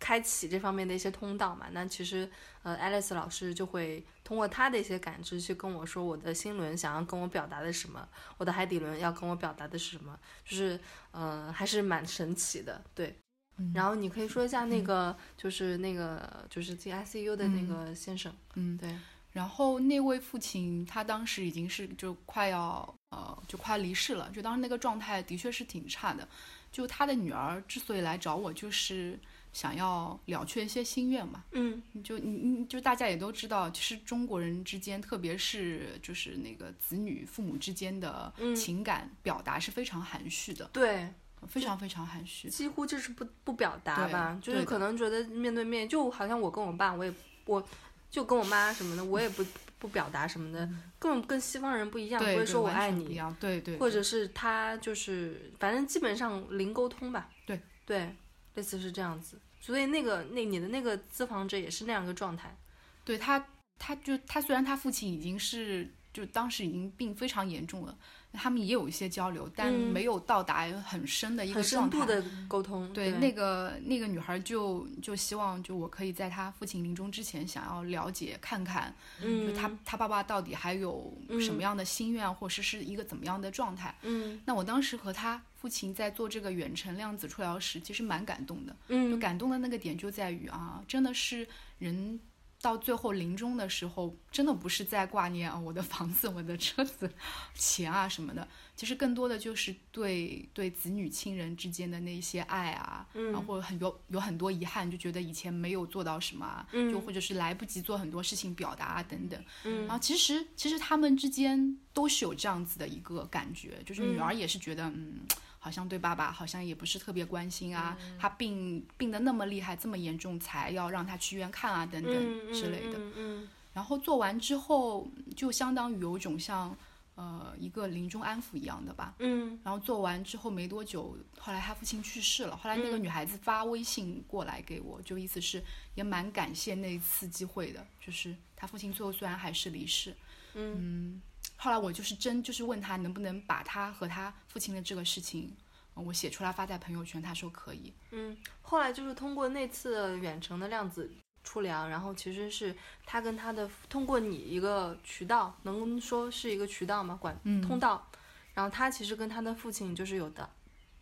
开启这方面的一些通道嘛，那其实呃，爱丽丝老师就会通过他的一些感知去跟我说我的心轮想要跟我表达的什么，我的海底轮要跟我表达的是什么，就是呃，还是蛮神奇的，对。嗯。然后你可以说一下那个，就是那个，就是进 ICU 的那个先生，嗯，对，然后那位父亲他当时已经是就快要呃就快离世了，就当时那个状态的确是挺差的。就他的女儿之所以来找我，就是想要了却一些心愿嘛。嗯。就你你就大家也都知道，其实中国人之间，特别是就是那个子女父母之间的嗯。情感表达是非常含蓄的，对，非常非常含蓄。几乎就是不不表达吧，就是可能觉得面对面，就好像我跟我爸，我也我就跟我妈什么的，我也不不表达什么的，根本跟西方人不一样，不，会说我爱你，对，对或者。是他就是反正基本上零沟通吧，对。对，类似是这样子，所以那个那你的那个咨访者也是那样一个状态，对他，他就他虽然他父亲已经是就当时已经病非常严重了，他们也有一些交流，但嗯没有到达很深的一个状态。深度的沟通，对，对那个那个女孩就就希望就我可以在她父亲临终之前，想要了解看看，就嗯他他爸爸到底还有什么嗯样的心愿，或者是一个怎么样的状态。嗯那我当时和她父亲在做这个远程量子治疗时，其实蛮感动的。就嗯感动的那个点就在于啊，真的是人到最后临终的时候，真的不是在挂念啊我的房子、我的车子、钱啊什么的，其实更多的就是对对子女亲人之间的那些爱啊，嗯然后很有有很多遗憾，就觉得以前没有做到什么啊，嗯就或者是来不及做很多事情表达啊等等。嗯然后其实其实他们之间都是有这样子的一个感觉，就是女嗯儿也是觉得嗯。好像对爸爸好像也不是特别关心啊，嗯他病病得那么厉害，这么严重，才要让他去医院看啊，等等嗯之类的。嗯嗯然后做完之后，就相当于有种像呃一个临终安抚一样的吧。嗯然后做完之后没多久，后来他父亲去世了。后来那个嗯女孩子发微信过来给我，就意思是也蛮感谢那一次机会的，就是他父亲最后虽然还是离世，嗯后来我就是真就是问他能不能把他和他父亲的这个事情，呃我写出来发在朋友圈，他说可以。嗯，后来就是通过那次远程的量子出粮，然后其实是他跟他的通过你一个渠道，能说是一个渠道吗？管嗯通道，然后他其实跟他的父亲就是有的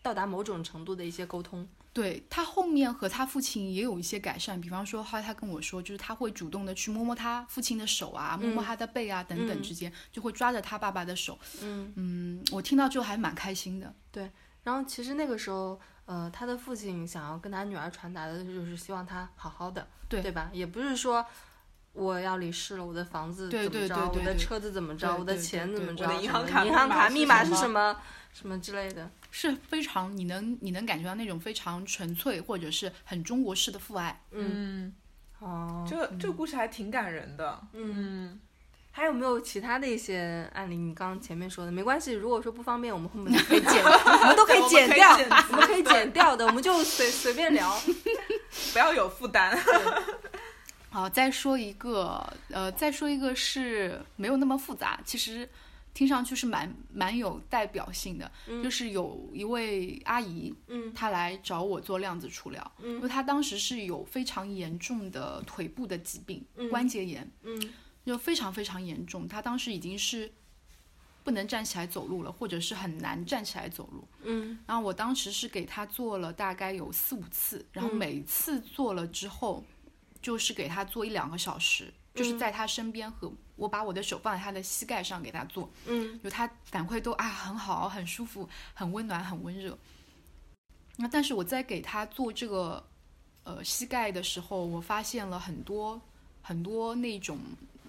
到达某种程度的一些沟通。对他后面和他父亲也有一些改善，比方说，后来他跟我说，就是他会主动的去摸摸他父亲的手啊，摸摸他的背啊，等等嗯之间，就会抓着他爸爸的手。嗯，嗯，我听到之后还蛮开心的。对然后其实那个时候，呃，他的父亲想要跟他女儿传达的就是希望他好好的，对对吧？也不是说我要离世了，我的房子怎么着，我的车子怎么着，我的钱怎么着，我的银行卡银行卡密码是什么，什么之类的。是非常你能你能感觉到那种非常纯粹或者是很中国式的父爱。嗯，哦，这这个故事还挺感人的。嗯，还有没有其他的一些案例？你刚刚前面说的没关系，如果说不方便，我们后面都可以剪，我们都可以剪掉，我们可以剪我们可以剪掉的，我们就随随便聊。不要有负担。好，再说一个，呃，再说一个是没有那么复杂，其实听上去是蛮蛮有代表性的，就是有一位阿姨，嗯她来找我做量子触疗，嗯。因为她当时是有非常严重的腿部的疾病，关节炎，嗯。就非常非常严重，她当时已经是不能站起来走路了，或者是很难站起来走路。嗯。然后我当时是给她做了大概有四五次，然后每次做了之后，就是给他做一两个小时，就是在他身边和我把我的手放在他的膝盖上给他做，嗯。就他反馈都啊很好，很舒服，很温暖，很温热。那但是我在给他做这个呃膝盖的时候，我发现了很多很多那种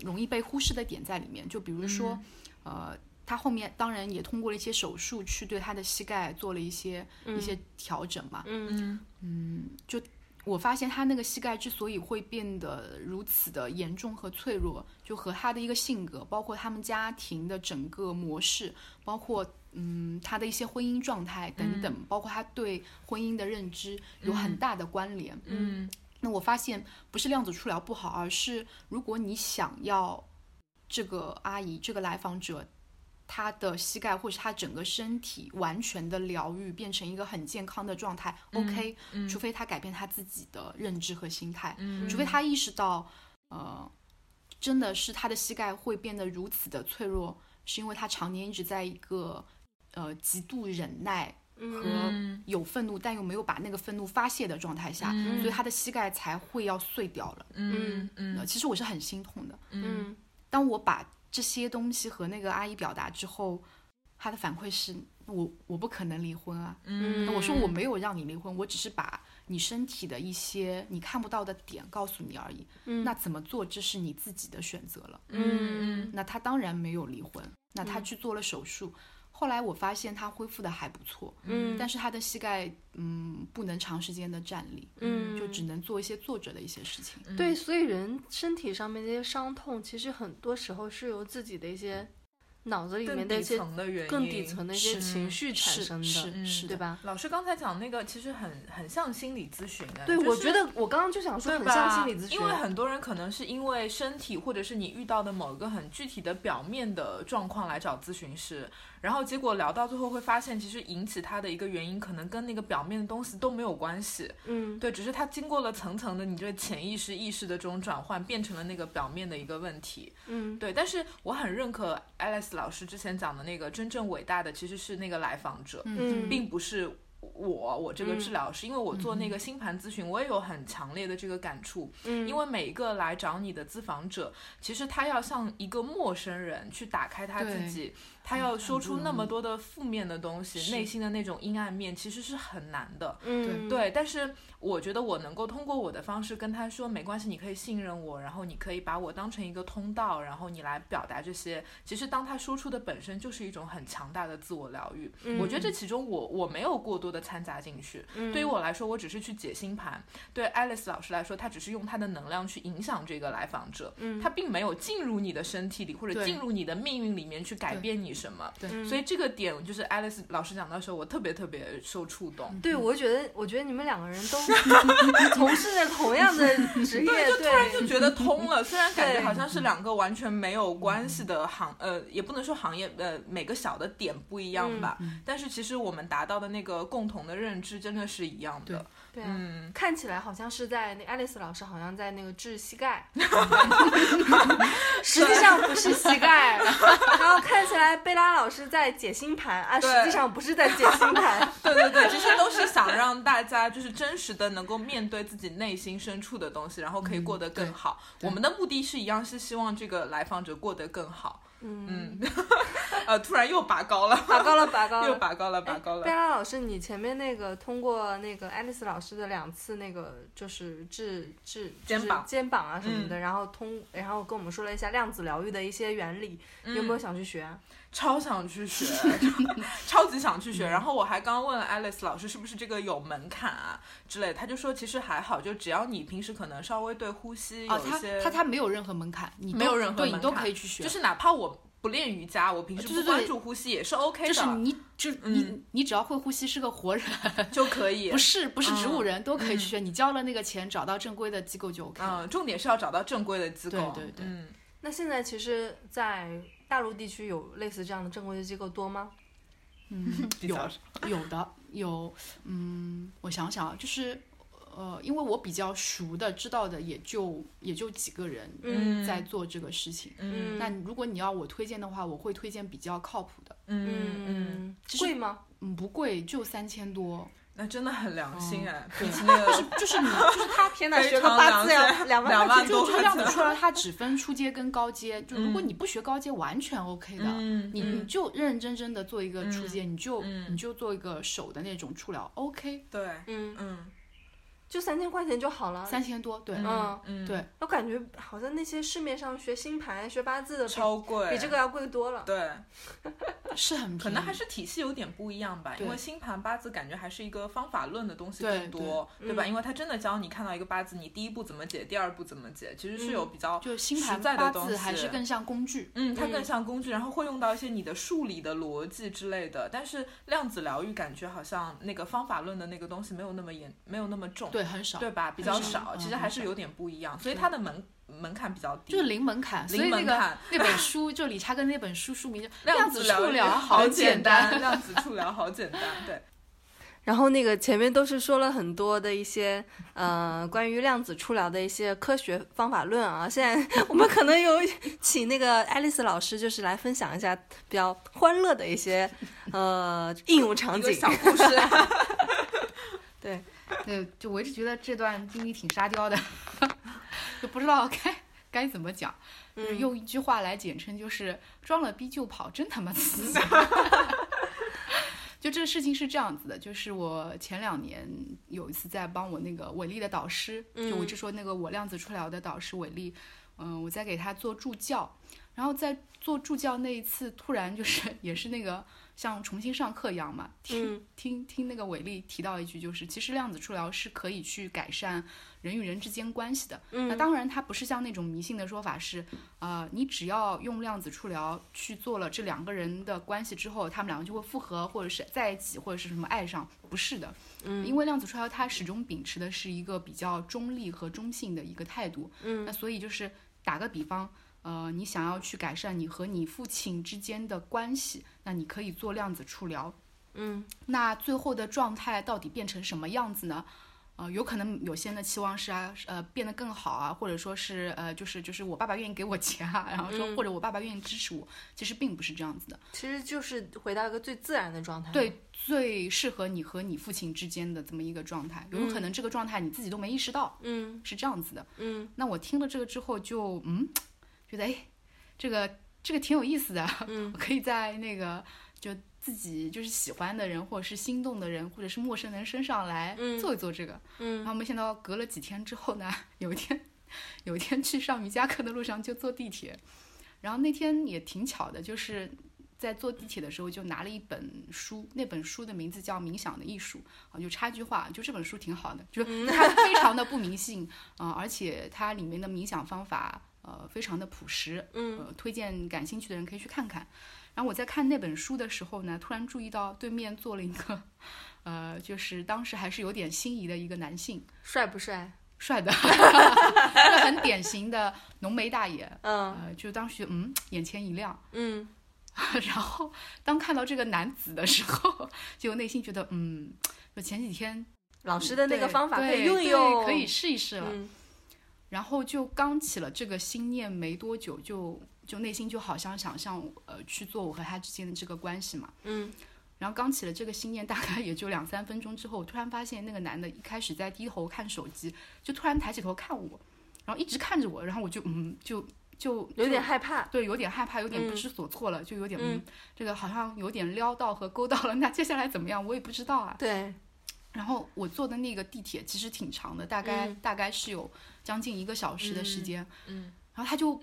容易被忽视的点在里面，就比如说、呃。他后面当然也通过了一些手术去对他的膝盖做了一些、一些调整嘛，嗯就我发现他那个膝盖之所以会变得如此的严重和脆弱，就和他的一个性格，包括他们家庭的整个模式，包括嗯他的一些婚姻状态等等，包括他对婚姻的认知有很大的关联。嗯那我发现不是量子触疗不好，而是如果你想要这个阿姨这个来访者。她的膝盖或是他整个身体完全的疗愈，变成一个很健康的状态、o k 除非他改变他自己的认知和心态，除非他意识到，呃，真的是他的膝盖会变得如此的脆弱，是因为他常年一直在一个呃极度忍耐和有愤怒，但又没有把那个愤怒发泄的状态下，所以他的膝盖才会要碎掉了。嗯嗯呃其实我是很心痛的。嗯当我把这些东西和那个阿姨表达之后，她的反馈是我我不可能离婚啊。嗯我说我没有让你离婚，我只是把你身体的一些你看不到的点告诉你而已。嗯那怎么做，这是你自己的选择了。嗯那她当然没有离婚，那她去做了手术。后来我发现他恢复的还不错，嗯但是他的膝盖嗯不能长时间的站立，嗯就只能做一些坐着的一些事情。对，所以人身体上面这些伤痛，其实很多时候是由自己的一些脑子里面更底的一些层的原因，更底层的一些情绪产生的，是是的对吧？老师刚才讲那个，其实很很像心理咨询的。对，就是我觉得我刚刚就想说，很？像心理咨询，因为很多人可能是因为身体或者是你遇到的某一个很具体的表面的状况来找咨询师，然后结果聊到最后会发现，其实引起他的一个原因可能跟那个表面的东西都没有关系。嗯。对，只是他经过了层层的你这个潜意识、意识的这种转换，变成了那个表面的一个问题。嗯。对，但是我很认可 Alice 老师之前讲的那个，真正伟大的其实是那个来访者，嗯并不是我我这个治疗师，因为我做那个星盘咨询，我也有很强烈的这个感触，嗯。因为每一个来找你的咨访者，其实他要像一个陌生人去打开他自己，他要说出那么多的负面的东西，内心的那种阴暗面，其实是很难的。嗯，对，但是我觉得我能够通过我的方式跟他说，没关系，你可以信任我，然后你可以把我当成一个通道，然后你来表达这些。其实当他说出的本身就是一种很强大的自我疗愈。我觉得这其中我我没有过多的掺杂进去。对于我来说，我只是去解星盘；对 Alice 老师来说，他只是用他的能量去影响这个来访者，他并没有进入你的身体里或者进入你的命运里面去改变你什么。对。所以这个点就是 Alice 老师讲到的时候，我特别特别受触动。对，我觉得，我觉得你们两个人都 从事着同样的职业，就突然就，觉得通了，虽然感觉好像是两个完全没有关系的行，呃，也不能说行业，呃，每个小的点不一样吧，但是其实我们达到的那个共同的认知真的是一样的。对啊，嗯，看起来好像是在那爱丽丝老师好像在那个治膝盖，实际上不是膝盖，然后看起来贝拉老师在解星盘。啊，实际上不是在解星盘，对对对，其实都是想让大家就是真实的能够面对自己内心深处的东西，然后可以过得更好。我们的目的是一样，是希望这个来访者过得更好。嗯，呃，突然又拔高了，拔高了，拔高了，又拔高了，拔高了。贝拉老师，你前面那个通过那个爱丽丝老师的两次那个就是治治肩膀肩膀啊什么的，然后通然后跟我们说了一下量子疗愈的一些原理，嗯有没有想去学？超想去学，超级想去学。然后我还刚问了 Alice 老师是不是这个有门槛啊之类，他就说其实还好，就只要你平时可能稍微对呼吸有一些，他他没有任何门槛，你没有任何对你都门槛可以去学，就是哪怕我不练瑜伽，我平时不关注呼吸也是 OK 的，就是你就嗯你你只要会呼吸，是个活人，就可以不。是不是植物嗯人都可以去学，你交了那个钱，找到正规的机构就 OK。嗯，重点是要找到正规的机构。对对对嗯，那现在其实，在大陆地区有类似这样的正规的机构多吗？嗯，有有的有，嗯，我想想啊，就是呃，因为我比较熟的知道的也就也就几个人嗯在做这个事情。嗯那如果你要我推荐的话，我会推荐比较靠谱的，嗯嗯，贵吗？嗯，不贵，就三千多。那真的很良心哎，对比起那个就是你，就是他偏的学个八字要两万块钱就就多块钱量子出来，他只分初阶跟高阶。就如果你不学高阶，完全 OK 的。嗯你你就认认真真的做一个初阶，你就嗯你就做一个手的那种触疗，OK，对，嗯，嗯就三千块钱就好了。三千多，对，嗯嗯，对，我感觉好像那些市面上学星盘、学八字的，超贵，比这个要贵多了。对，是很可能还是体系有点不一样吧，因为星盘八字感觉还是一个方法论的东西对更多，对对吧？嗯因为它真的教你看到一个八字，你第一步怎么解，第二步怎么解，其实是有比较就星盘实在八的东西，字还是更像工具。嗯，它嗯更像工具，然后会用到一些你的数理的逻辑之类的。但是量子疗愈感觉好像那个方法论的那个东西没有那么严，没有那么重，对，很少，对吧？比较少其实还是有点不一样，所以它的门门槛比较低，就是零门槛。所以那个零门槛。那本书，就理查根那本书书名叫《量子触疗好简单，量子触疗好简单，对。然后那个前面都是说了很多的一些呃关于量子触疗的一些科学方法论啊，现在我们可能有请那个爱丽丝老师，就是来分享一下比较欢乐的一些呃应用场景。小故事，对，对，就我一直觉得这段经历挺沙雕的，就不知道该该怎么讲，就是嗯。用一句话来简称，就是装了逼就跑，真他妈刺激。就这个事情是这样子的，就是我前两年有一次在帮我那个伟丽的导师，就我一直说那个我量子触疗的导师伟丽，嗯，我在给他做助教，然后在做助教那一次，突然就是 也是那个像重新上课一样嘛，听、嗯。听听那个伟丽提到一句，就是其实量子触疗是可以去改善人与人之间关系的。那嗯当然，它不是像那种迷信的说法是，呃，你只要用量子触疗去做了这两个人的关系之后，他们两个就会复合，或者是在一起，或者是什么爱上，不是的。嗯因为量子触疗它始终秉持的是一个比较中立和中性的一个态度。嗯那所以就是打个比方。呃，你想要去改善你和你父亲之间的关系，那你可以做量子触疗。嗯那最后的状态到底变成什么样子呢？呃，有可能有些人的期望是啊，呃，变得更好啊，或者说是呃，就是就是我爸爸愿意给我钱啊，然后说、嗯或者我爸爸愿意支持我，其实并不是这样子的。其实就是回到一个最自然的状态。，对，最适合你和你父亲之间的这么一个状态，有可能这个状态你自己都没意识到，嗯是这样子的。嗯那我听了这个之后就嗯，觉得哎，这个这个挺有意思的，嗯我可以在那个就自己就是喜欢的人，或者是心动的人，或者是陌生人身上来嗯做一做这个。然嗯后没想到隔了几天之后呢，有一天有一天去上瑜伽课的路上就坐地铁，然后那天也挺巧的，就是。在坐地铁的时候，就拿了一本书，那本书的名字叫《冥想的艺术》啊，就插句话，就这本书挺好的，就是它非常的不迷 信啊、而且它里面的冥想方法呃非常的朴实，嗯呃，推荐感兴趣的人可以去看看。然后我在看那本书的时候呢，突然注意到对面坐了一个，呃，就是当时还是有点心仪的一个男性，帅不帅？帅的，很典型的浓眉大眼，嗯呃，就当时嗯，眼前一亮。嗯 然后当看到这个男子的时候，就内心觉得嗯，就前几天老师的那个方法可以用一用，可以试一试了。嗯然后就刚起了这个心念没多久就，就内心就好像想象呃去做我和他之间的这个关系嘛。嗯。然后刚起了这个心念，大概也就两三分钟之后，我突然发现那个男的一开始在低头看手机，就突然抬起头看我，然后一直看着我，然后我就嗯就就有点害怕。对，有点害怕，有点不嗯。知所措了，就有点嗯嗯，这个好像有点撩到和勾到了，那接下来怎么样，我也不知道啊。对，然后我坐的那个地铁其实挺长的，大概、嗯。大概是有将近一个小时的时间，嗯，然后他就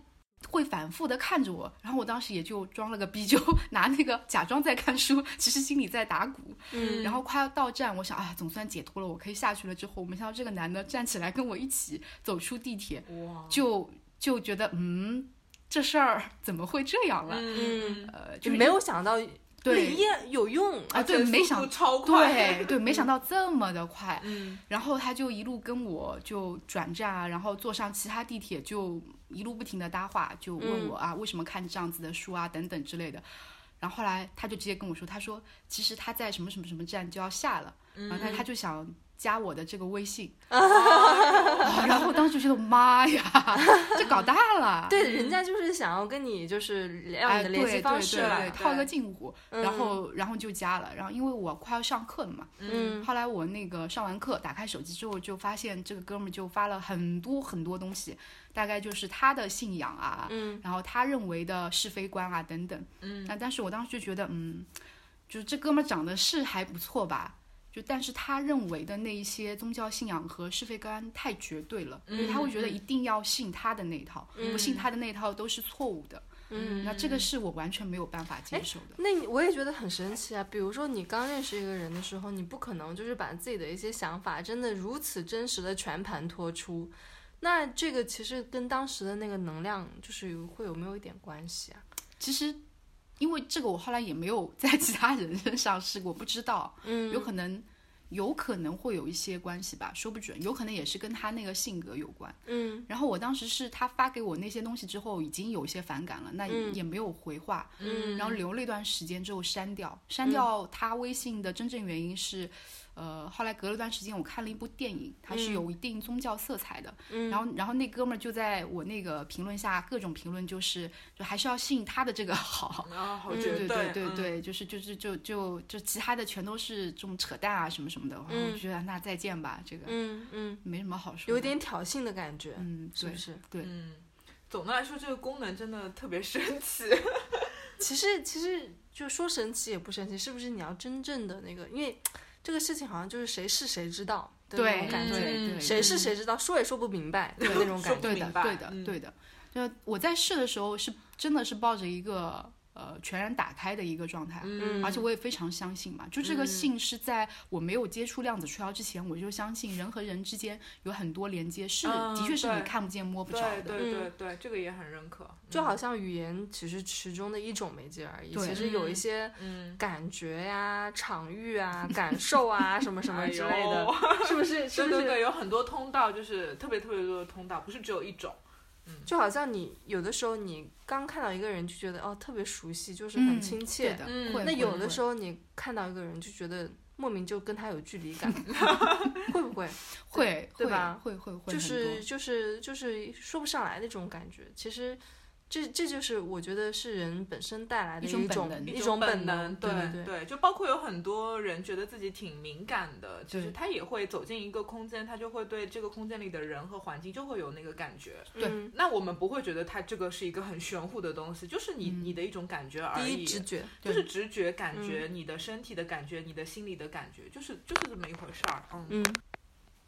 会反复的看着我，然后我当时也就装了个逼，就 拿那个假装在看书，其实心里在打鼓。嗯然后快要到站，我想啊，总算解脱了，我可以下去了。之后，没想到这个男的站起来跟我一起走出地铁，哇，就就觉得嗯，这事儿怎么会这样了？嗯，呃，就是没有想到对也有用。啊，对，没想超快，对对，没想到这么的快。嗯然后他就一路跟我就转站啊，然后坐上其他地铁，就一路不停的搭话，就问我啊、为什么看这样子的书啊？等等之类的。然后后来他就直接跟我说，他说其实他在什么什么什么站就要下了，然后他他就想加我的这个微信，啊 然后当时就觉得妈呀，这搞大了。对，人家就是想要跟你就是要哎，你的联系对对方式了。对对，套对。个近乎，然后然后就加了，然后因为我快要上课了嘛，嗯。后来我那个上完课，打开手机之后，就发现这个哥们儿就发了很多很多东西，大概就是他的信仰啊，嗯然后他认为的是非观啊等等。嗯，那但是我当时就觉得，嗯，就是这哥们儿长得是还不错吧，就但是他认为的那一些宗教信仰和是非观太绝对了，因为他会觉得一定要信他的那一套，不信他的那一套都是错误的。嗯，那这个是我完全没有办法接受的。那你我也觉得很神奇啊。比如说你刚认识一个人的时候，你不可能就是把自己的一些想法真的如此真实的全盘托出。那这个其实跟当时的那个能量，就是会有没有一点关系啊？其实，因为这个我后来也没有在其他人身上试过，不知道，嗯有可能，有可能会有一些关系吧，说不准，有可能也是跟他那个性格有关。嗯然后我当时是他发给我那些东西之后，已经有一些反感了，那也没有回话，嗯然后留了一段时间之后删掉，删掉他微信的真正原因是。呃，后来隔了一段时间，我看了一部电影，它是有一定宗教色彩的。嗯然后，然后那哥们儿就在我那个评论下各种评论，就是就还是要信他的这个好。啊，好对对对嗯对，就是就是就就就其他的全都是这种扯淡啊什么什么的，然后我就觉得那再见吧，这个嗯嗯，没什么好说的。有点挑衅的感觉，嗯，对是不，是？对嗯，总的来说，这个功能真的特别神奇。其实其实就说神奇也不神奇，是不是你要真正的那个，因为这个事情好像就是谁是谁知道的那对种感觉，对对，谁是谁知道，说也说不明白的那种感觉。对的对的嗯对的。就我在试的时候是真的是抱着一个呃全然打开的一个状态，嗯而且我也非常相信嘛，就这个信是在我没有接触量子触疗之前，我就相信人和人之间有很多连接，是嗯的确是你看不见摸不着对的。对对对，这个也很认可。就好像语言只是其中的一种媒介而已，其实有一些嗯，感觉呀、场域啊、感受啊 什么什么哎之类的，呦是不是？是不是？对对对，有很多通道，就是特别特别多的通道，不是只有一种。就好像你有的时候你刚看到一个人就觉得哦特别熟悉，就是很嗯亲切。对的，那有的时候你看到一个人就觉得莫名就跟他有距离感，会不会？会会对吧会会会就是就是就是说不上来那种感觉。其实这这就是我觉得是人本身带来的一种一种本能一种本能，对对对。就包括有很多人觉得自己挺敏感的，就是他也会走进一个空间，他就会对这个空间里的人和环境就会有那个感觉。对嗯那我们不会觉得它这个是一个很玄乎的东西，就是你、你的一种感觉而已，第一直觉，就是直觉感嗯觉，你的身体的感觉，你的心理的感觉，就是就是这么一回事儿。嗯嗯。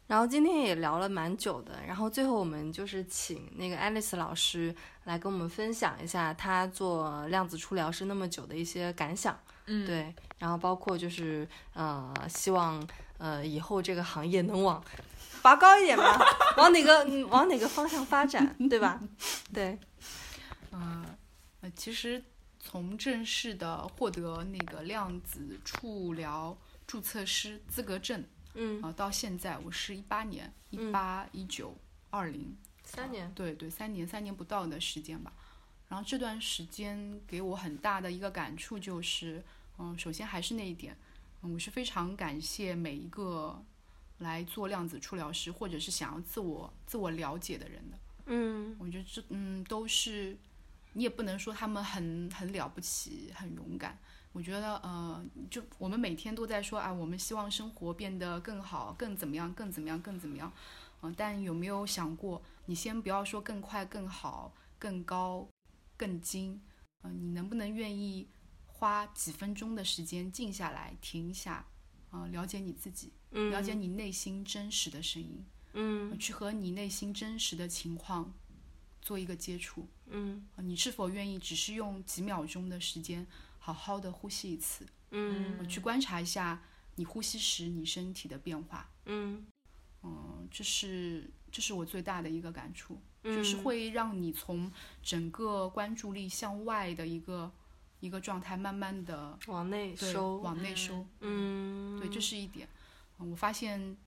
然后今天也聊了蛮久的，然后最后我们就是请那个 Alice 老师来跟我们分享一下她做量子触疗师那么久的一些感想，嗯，对，然后包括就是呃，希望呃以后这个行业能往拔高一点吧，往哪个嗯往哪个方向发展，对吧？对，嗯，呃，其实从正式的获得那个量子触疗注册师资格证嗯，啊、到现在我是一八年，一嗯八一九二零，三年，对对，三年三年不到的时间吧。然后这段时间给我很大的一个感触就是，嗯，首先还是那一点，嗯，我是非常感谢每一个来做量子触疗师或者是想要自我自我了解的人的。嗯我觉得这嗯都是，你也不能说他们很很了不起、很勇敢。我觉得呃，就我们每天都在说啊，我们希望生活变得更好、更怎么样、更怎么样、更怎么样。嗯、但有没有想过，你先不要说更快、更好、更高、更精？嗯、你能不能愿意花几分钟的时间静下来、停下，啊、了解你自己，嗯了解你内心真实的声音，嗯去和你内心真实的情况做一个接触。嗯啊你是否愿意只是用几秒钟的时间，好好的呼吸一次，嗯。去观察一下你呼吸时你身体的变化？嗯。嗯，这是这是我最大的一个感触，嗯，就是会让你从整个关注力向外的一个一个状态，慢慢的往内收，往内收。嗯，对，这是一点。嗯我发现，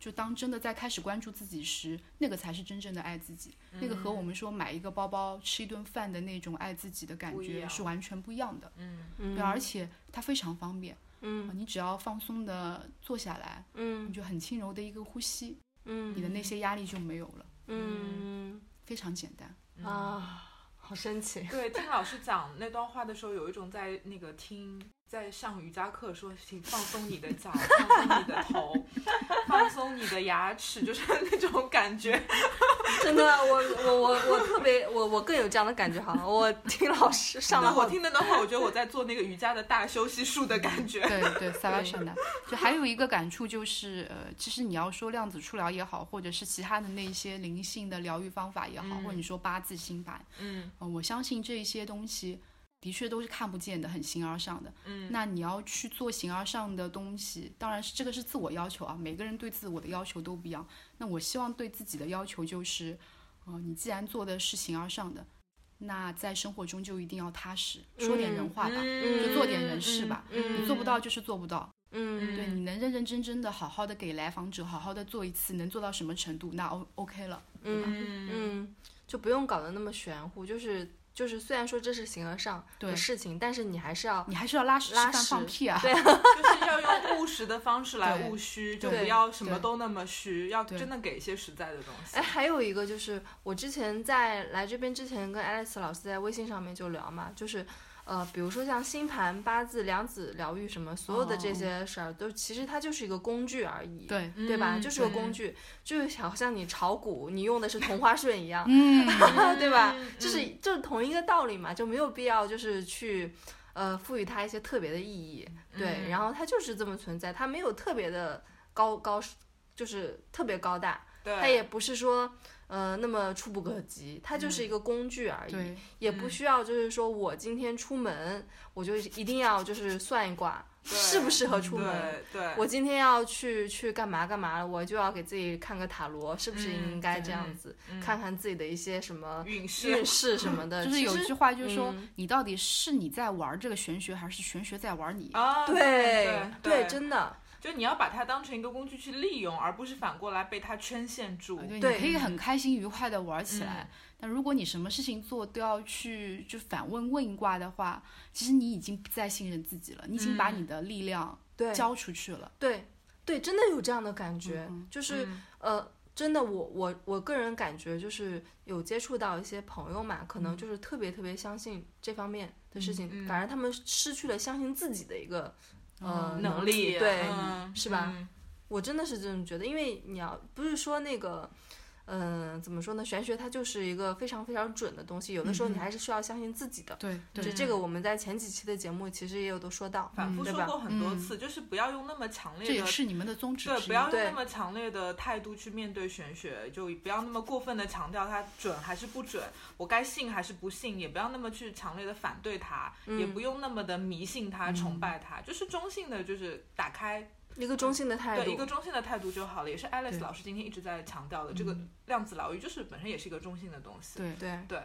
就当真的在开始关注自己时，那个才是真正的爱自己。那个和我们说买一个包包、吃一顿饭的那种爱自己的感觉是完全不一样的。嗯嗯对，而且它非常方便。嗯你只要放松的坐下来，嗯你嗯就很轻柔的一个呼吸，嗯，你的那些压力就没有了，嗯非常简单。啊，好神奇，对，听老师讲那段话的时候，有一种在那个听在上瑜伽课说，请放松你的脚，放松你的头，放松你的牙齿，就是那种感觉。真的，我我我我特别，我我更有这样的感觉哈。我听老师 上了我，听那的话，我觉得我在做那个瑜伽的大休息术的感觉。对对，萨瓦山的。就还有一个感触就是，呃，其实你要说量子触疗也好，或者是其他的那些灵性的疗愈方法也好，或者你说八字星盘，嗯呃，我相信这些东西的确都是看不见的，很形而上的。嗯那你要去做形而上的东西，当然是这个是自我要求啊，每个人对自我的要求都不一样。那我希望对自己的要求就是，呃，你既然做的是形而上的，那在生活中就一定要踏实，说点人话吧，嗯就做点人事吧。嗯你做不到就是做不到。嗯对，你能认认真真的好好的给来访者好好的做一次，能做到什么程度，那 O OK 了。嗯嗯，就不用搞得那么玄乎，就是就是，虽然说这是形而上的事情，但是你还是要你还是要拉屎、拉屎放屁啊。对 就是要用务实的方式来务虚，就不要什么都那么虚，要真的给一些实在的东西。哎，还有一个就是，我之前在来这边之前跟 Alex 老师在微信上面就聊嘛，就是，呃，比如说像星盘、八字、量子疗愈什么，所有的这些事儿，都其实它就是一个工具而已，对，对吧？嗯就是个工具，就好像你炒股，你用的是同花顺一样，嗯，对吧嗯？就是就是同一个道理嘛，就没有必要就是去。呃，赋予它一些特别的意义，对，嗯然后它就是这么存在，它没有特别的高高，就是特别高大，对，它也不是说呃那么触不可及，它就是一个工具而已，对，也不需要就是说我今天出门我就一定要就是算一卦适不适合出门。对对，我今天要去去干嘛干嘛了，我就要给自己看个塔罗，是不是嗯应该这样子？嗯看看自己的一些什么运势什么的。就是有句话就是说嗯，你到底是你在玩这个玄学，还是玄学在玩你？啊，对对，真的就你要把它当成一个工具去利用，而不是反过来被它圈限住。对，你可以很开心愉快的玩起嗯。来。但如果你什么事情做都要去就反问问一卦的话，其实你已经不再信任自己了，你已经把嗯你的力量对。交出去了。对。对，真的有这样的感觉，嗯就是、嗯。呃，真的我我我个人感觉就是有接触到一些朋友嘛，可能就是特别特别相信这方面的事情，嗯嗯。反而他们失去了相信自己的一个呃、嗯能力，对。嗯是吧嗯我真的是这么觉得，因为你要不是说那个，嗯、怎么说呢？玄学它就是一个非常非常准的东西，有的时候你还是需要相信自己的。对这对这个我们在前几期的节目其实也有都说到，反复说过很多次，就是不要用那么强烈的。也是你们的宗旨对，不要用那么强烈的态度去面对玄学，就不要那么过分的强调它准还是不准，我该信还是不信，也不要那么去强烈的反对它，也嗯不用那么的迷信它、崇拜它，就是中性的，就是打开一个中性的态度对一个。中性的态度就好了。也是 Alice 老师今天一直在强调的，这个量子疗愈就是本身也是一个中性的东西。对对，对，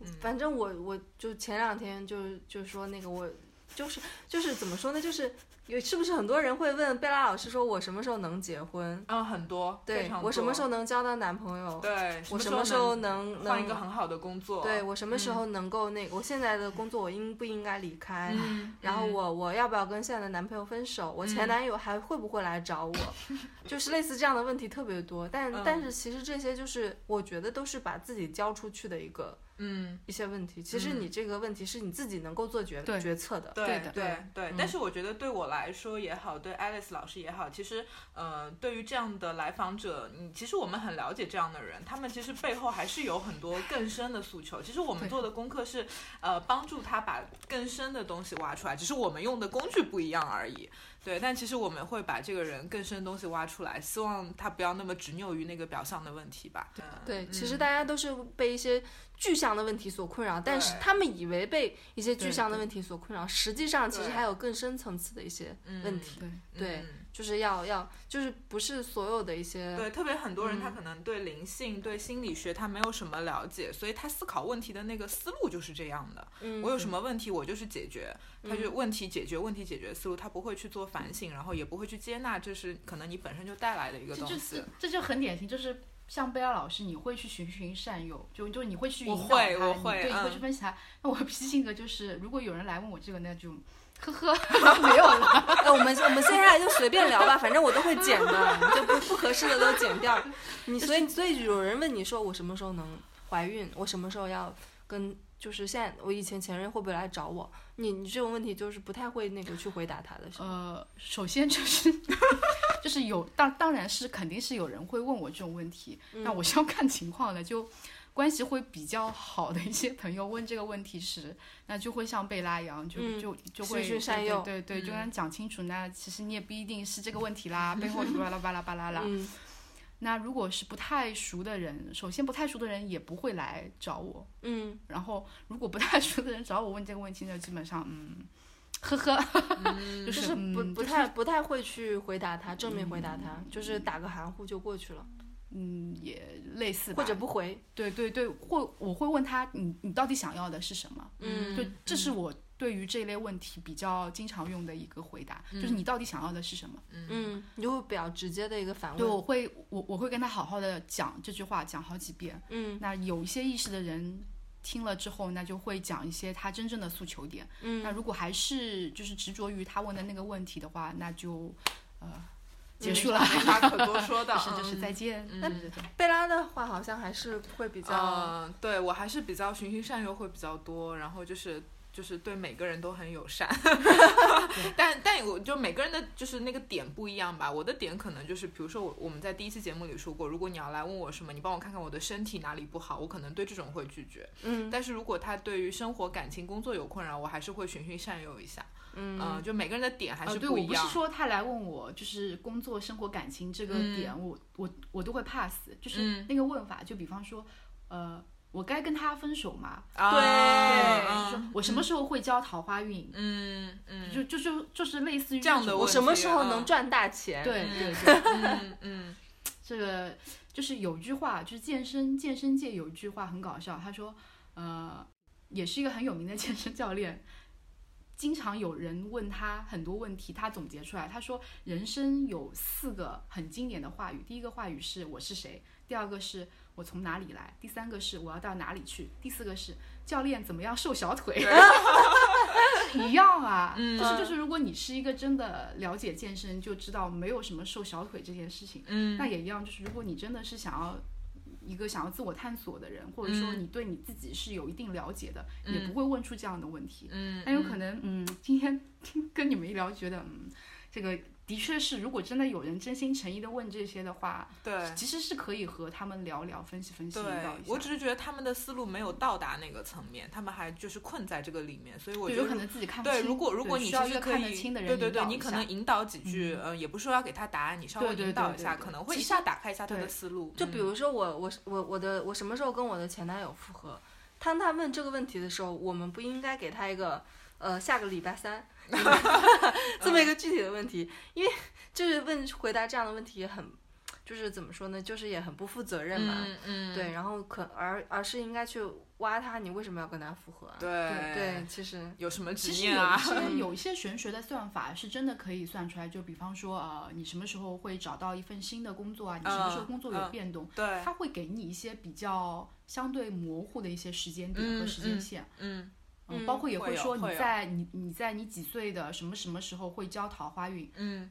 嗯反正我我就前两天就就说那个我就是就是怎么说呢？就是有是不是很多人会问贝拉老师说我什么时候能结婚？嗯，很多，对常我什么时候能交到男朋友？对，我什么么时候能能换一个？很好的工作？对我什么时嗯候能够那个？我现在的工作我应不应该离开？嗯，然后嗯我我要不要跟现在的男朋友分手？我前男友还会不会来找我？就是类似这样的问题特别多。但、嗯但是其实这些就是我觉得都是把自己交出去的一个嗯，一些问题。其实你这个问题是你自己能够做决对决策的。对对的对对嗯但是我觉得对我来说也好，对 Alice 老师也好，其实，呃，对于这样的来访者，你其实我们很了解这样的人，他们其实背后还是有很多更深的诉求。其实我们做的功课是，呃，帮助他把更深的东西挖出来，只是我们用的工具不一样而已。对，但其实我们会把这个人更深的东西挖出来，希望他不要那么执拗于那个表象的问题吧。对，嗯其实大家都是被一些具象的问题所困扰，但是他们以为被一些具对对象的问题所困扰，实际上其实还有更深层次的一些问题。对，对嗯就是要要就是不是所有的一些对，特别很多人他嗯可能对灵性、对心理学他没有什么了解，所以他思考问题的那个思路就是这样的。嗯我有什么问题，我就是解决，他就问题解决、问题解决思路，他不会去做反省，然后也不会去接纳，这是可能你本身就带来的一个这就东西是。这就很典型，就是像贝拉老师，你会去循循善诱，就就你会去我引导他，会我会对，你会去分析他。那我脾气性格就是，如果有人来问我这个，那就呵呵 没有了。哎，我们我们接下来就随便聊吧，反正我都会剪的，就不不合适的都剪掉。你所以所以有人问你说我什么时候能怀孕，我什么时候要跟就是现在我以前前任会不会来找我？你你这种问题就是不太会那个去回答他的？呃，首先就是 就是有当当然是肯定是有人会问我这种问题，那我是要看情况的。就关系会比较好的一些朋友问这个问题时，那就会像贝拉一样，就、嗯就就会对对对，就嗯跟他讲清楚。那其实你也不一定是这个问题啦，背后巴拉巴拉巴拉啦。嗯那如果是不太熟的人，首先不太熟的人也不会来找我。嗯然后如果不太熟的人找我问这个问题呢，基本上嗯，呵呵，就就是是不嗯就是不太不太会去回答他，正面回答他，就是打个含糊就过去了，嗯也类似吧，或者不回。对对对，或我会问他，你你到底想要的是什么？嗯对，这是我对于这类问题比较经常用的一个回答，就是你到底想要的是什么？嗯，你就会比较直接的一个反问对，问。我会我我会跟他好好的讲这句话，讲好几遍。嗯那有一些意识的人听了之后，那就会讲一些他真正的诉求点。嗯那如果还是就是执着于他问的那个问题的话，那就呃结束了，没啥可多说的。就是就是再见。嗯。贝拉的话好像还是会比较，嗯，对我还是比较循循善诱会比较多，然后就是就是对每个人都很友善，但但我就每个人的就是那个点不一样吧。我的点可能就是，比如说我我们在第一期节目里说过，如果你要来问我什么，你帮我看看我的身体哪里不好，我可能对这种会拒绝。嗯但是如果他对于生活、感情、工作有困扰，我还是会循循善诱一下。嗯嗯，就每个人的点还呃，是对，我不是。说他来问我就是工作、生活、感情这个嗯点，我我我都会 pass，就是嗯那个问法，就比方说，呃，我该跟他分手吗？啊对我什么时候会交桃花运？嗯嗯，就就就就是类似于这样的我什么时候嗯能赚大钱？对嗯对对，嗯嗯 这个就是有句话，就是健身健身界有一句话很搞笑，他说，呃，也是一个很有名的健身教练。经常有人问他很多问题，他总结出来，他说人生有四个很经典的话语，第一个话语是我是谁，第二个是我从哪里来，第三个是我要到哪里去，第四个是教练怎么样瘦小腿，一样啊，嗯就是就是，如果你是一个真的了解健身，就知道没有什么瘦小腿这件事情。嗯。那也一样，就是如果你真的是想要一个想要自我探索的人，或者说嗯。你对你自己是有一定了解的，嗯。也不会问出这样的问题。嗯，但有可能，嗯，今天听跟你们一聊，觉得，嗯，这个的确是，如果真的有人真心诚意的问这些的话，对。其实是可以和他们聊聊、分析分析。我只是觉得他们的思路没有到达那个层面，他们还就是困在这个里面，所以我觉得有可能自己看不清对，如果如果你对需要一个看得清的人对对对，你可能引导几句，嗯呃，也不是说要给他答案，你稍微引导一下，对对对可能会一下打开一下他的思路。嗯就比如说我我我我的我什么时候跟我的前男友复合？当他问这个问题的时候，我们不应该给他一个呃下个礼拜三 这么一个具体的问题，因为就是问回答这样的问题也很，就是怎么说呢，就是也很不负责任嘛。嗯嗯，对，然后可而而是应该去挖他，你为什么要跟他复合啊？对对，其实有什么执其实念啊？有一些 有一些玄学的算法是真的可以算出来，就比方说呃，你什么时候会找到一份新的工作啊？你什么时候工作有嗯变动？对，他会给你一些比较相对模糊的一些时间点和嗯时间线。嗯嗯包括也会说你在你你在你几岁的什么什么时候会交桃花运。嗯。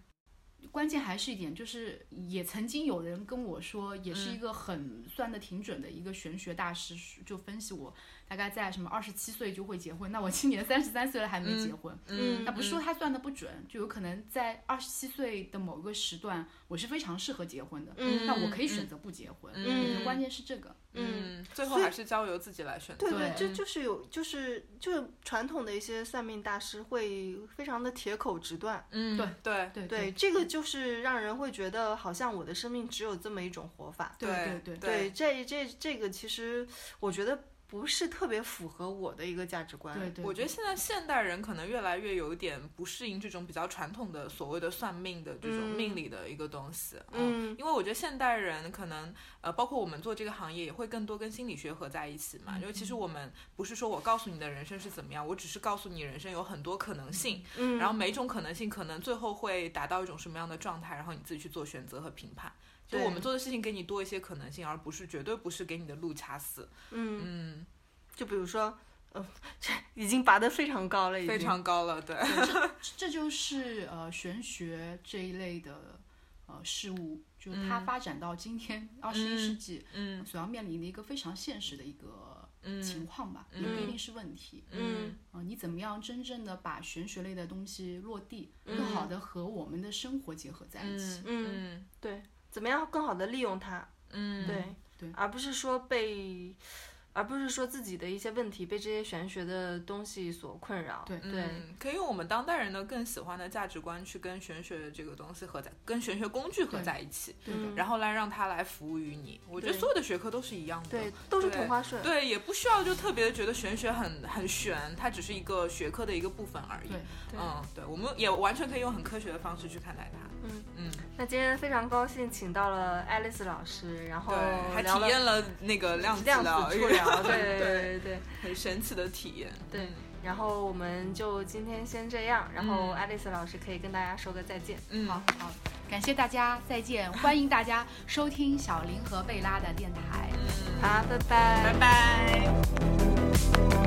关键还是一点，就是也曾经有人跟我说，也是一个很算的挺准的一个玄学大师，就分析我，大概在什么二十七岁就会结婚，那我今年 三十三岁了还没结婚，嗯那不是说他算的不准，就有可能在二十七岁的某个时段，我是非常适合结婚的，嗯那我可以选择不结婚，嗯关键是这个，嗯，最后还是交由自己来选择。对对这就是有，就是就是传统的一些算命大师会非常的铁口直断，嗯，对对对对，这个就是让人会觉得好像我的生命只有这么一种活法。对对对。对，这这这个其实我觉得不是特别符合我的一个价值观。对对，我觉得现在现代人可能越来越有一点不适应这种比较传统的所谓的算命的这种嗯命理的一个东西。嗯因为我觉得现代人可能呃，包括我们做这个行业，也会更多跟心理学合在一起嘛。因为其实我们不是说我告诉你的人生是怎么样，我只是告诉你人生有很多可能性，嗯，然后每种可能性可能最后会达到一种什么样的状态，然后你自己去做选择和评判。就我们做的事情给你多一些可能性，而不是绝对不是给你的路掐死。嗯，嗯，就比如说，呃，这已经拔得非常高了，已经。非常高了，对。这就是呃玄学这一类的呃事物，就是它嗯。发展到今天二十一世纪，嗯所要面临的一个非常现实的一个嗯情况吧，也不一定是问题。嗯。呃，你怎么样真正的把玄学类的东西落地，嗯更好的和我们的生活结合在一起？嗯。嗯。对，怎么样更好的利用它？嗯，对对而不是说被，而不是说自己的一些问题被这些玄学的东西所困扰。对对，嗯，可以用我们当代人的更喜欢的价值观去跟玄学这个东西合在，跟玄学工具合在一起，对然后来让它来服务于你。我觉得所有的学科都是一样的，对，都是同花顺。对，也不需要就特别的觉得玄学很很玄，它只是一个学科的一个部分而已。对对嗯，对，我们也完全可以用很科学的方式去看待它。嗯嗯，那今天非常高兴请到了爱丽丝老师，然后，还体验了那个量子量子触 疗，对对对。很神奇的体验。对嗯然后我们就今天先这样，然后嗯爱丽丝老师可以跟大家说个再见。嗯，好好，感谢大家，再见！欢迎大家收听小林和贝拉的电台。嗯，好，拜拜，拜拜。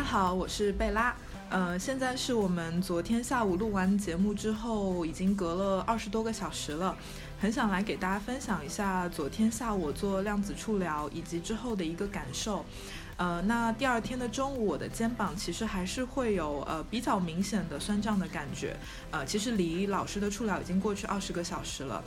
大家好，我是贝拉。呃，现在是我们昨天下午录完节目之后，已经隔了二十多个小时了，很想来给大家分享一下昨天下午做量子触疗以及之后的一个感受。呃，那第二天的中午，我的肩膀其实还是会有呃比较明显的酸胀的感觉。呃，其实离老师的触疗已经过去二十个小时了。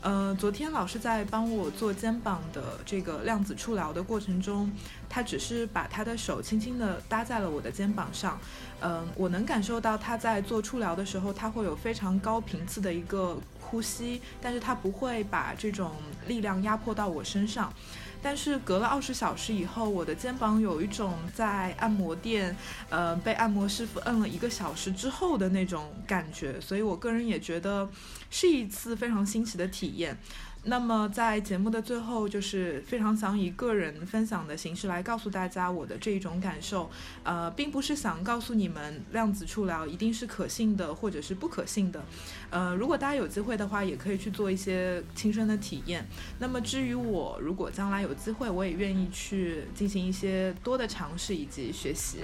呃，昨天老师在帮我做肩膀的这个量子触疗的过程中，他只是把他的手轻轻地搭在了我的肩膀上。嗯、我能感受到他在做触疗的时候，他会有非常高频次的一个呼吸，但是他不会把这种力量压迫到我身上。但是隔了二十小时以后，我的肩膀有一种在按摩店，呃，被按摩师傅摁了一个小时之后的那种感觉，所以我个人也觉得是一次非常新奇的体验。那么在节目的最后，就是非常想以个人分享的形式来告诉大家我的这一种感受。呃，并不是想告诉你们量子处疗一定是可信的或者是不可信的。呃，如果大家有机会的话，也可以去做一些亲身的体验。那么至于我，如果将来有机会，我也愿意去进行一些多的尝试以及学习。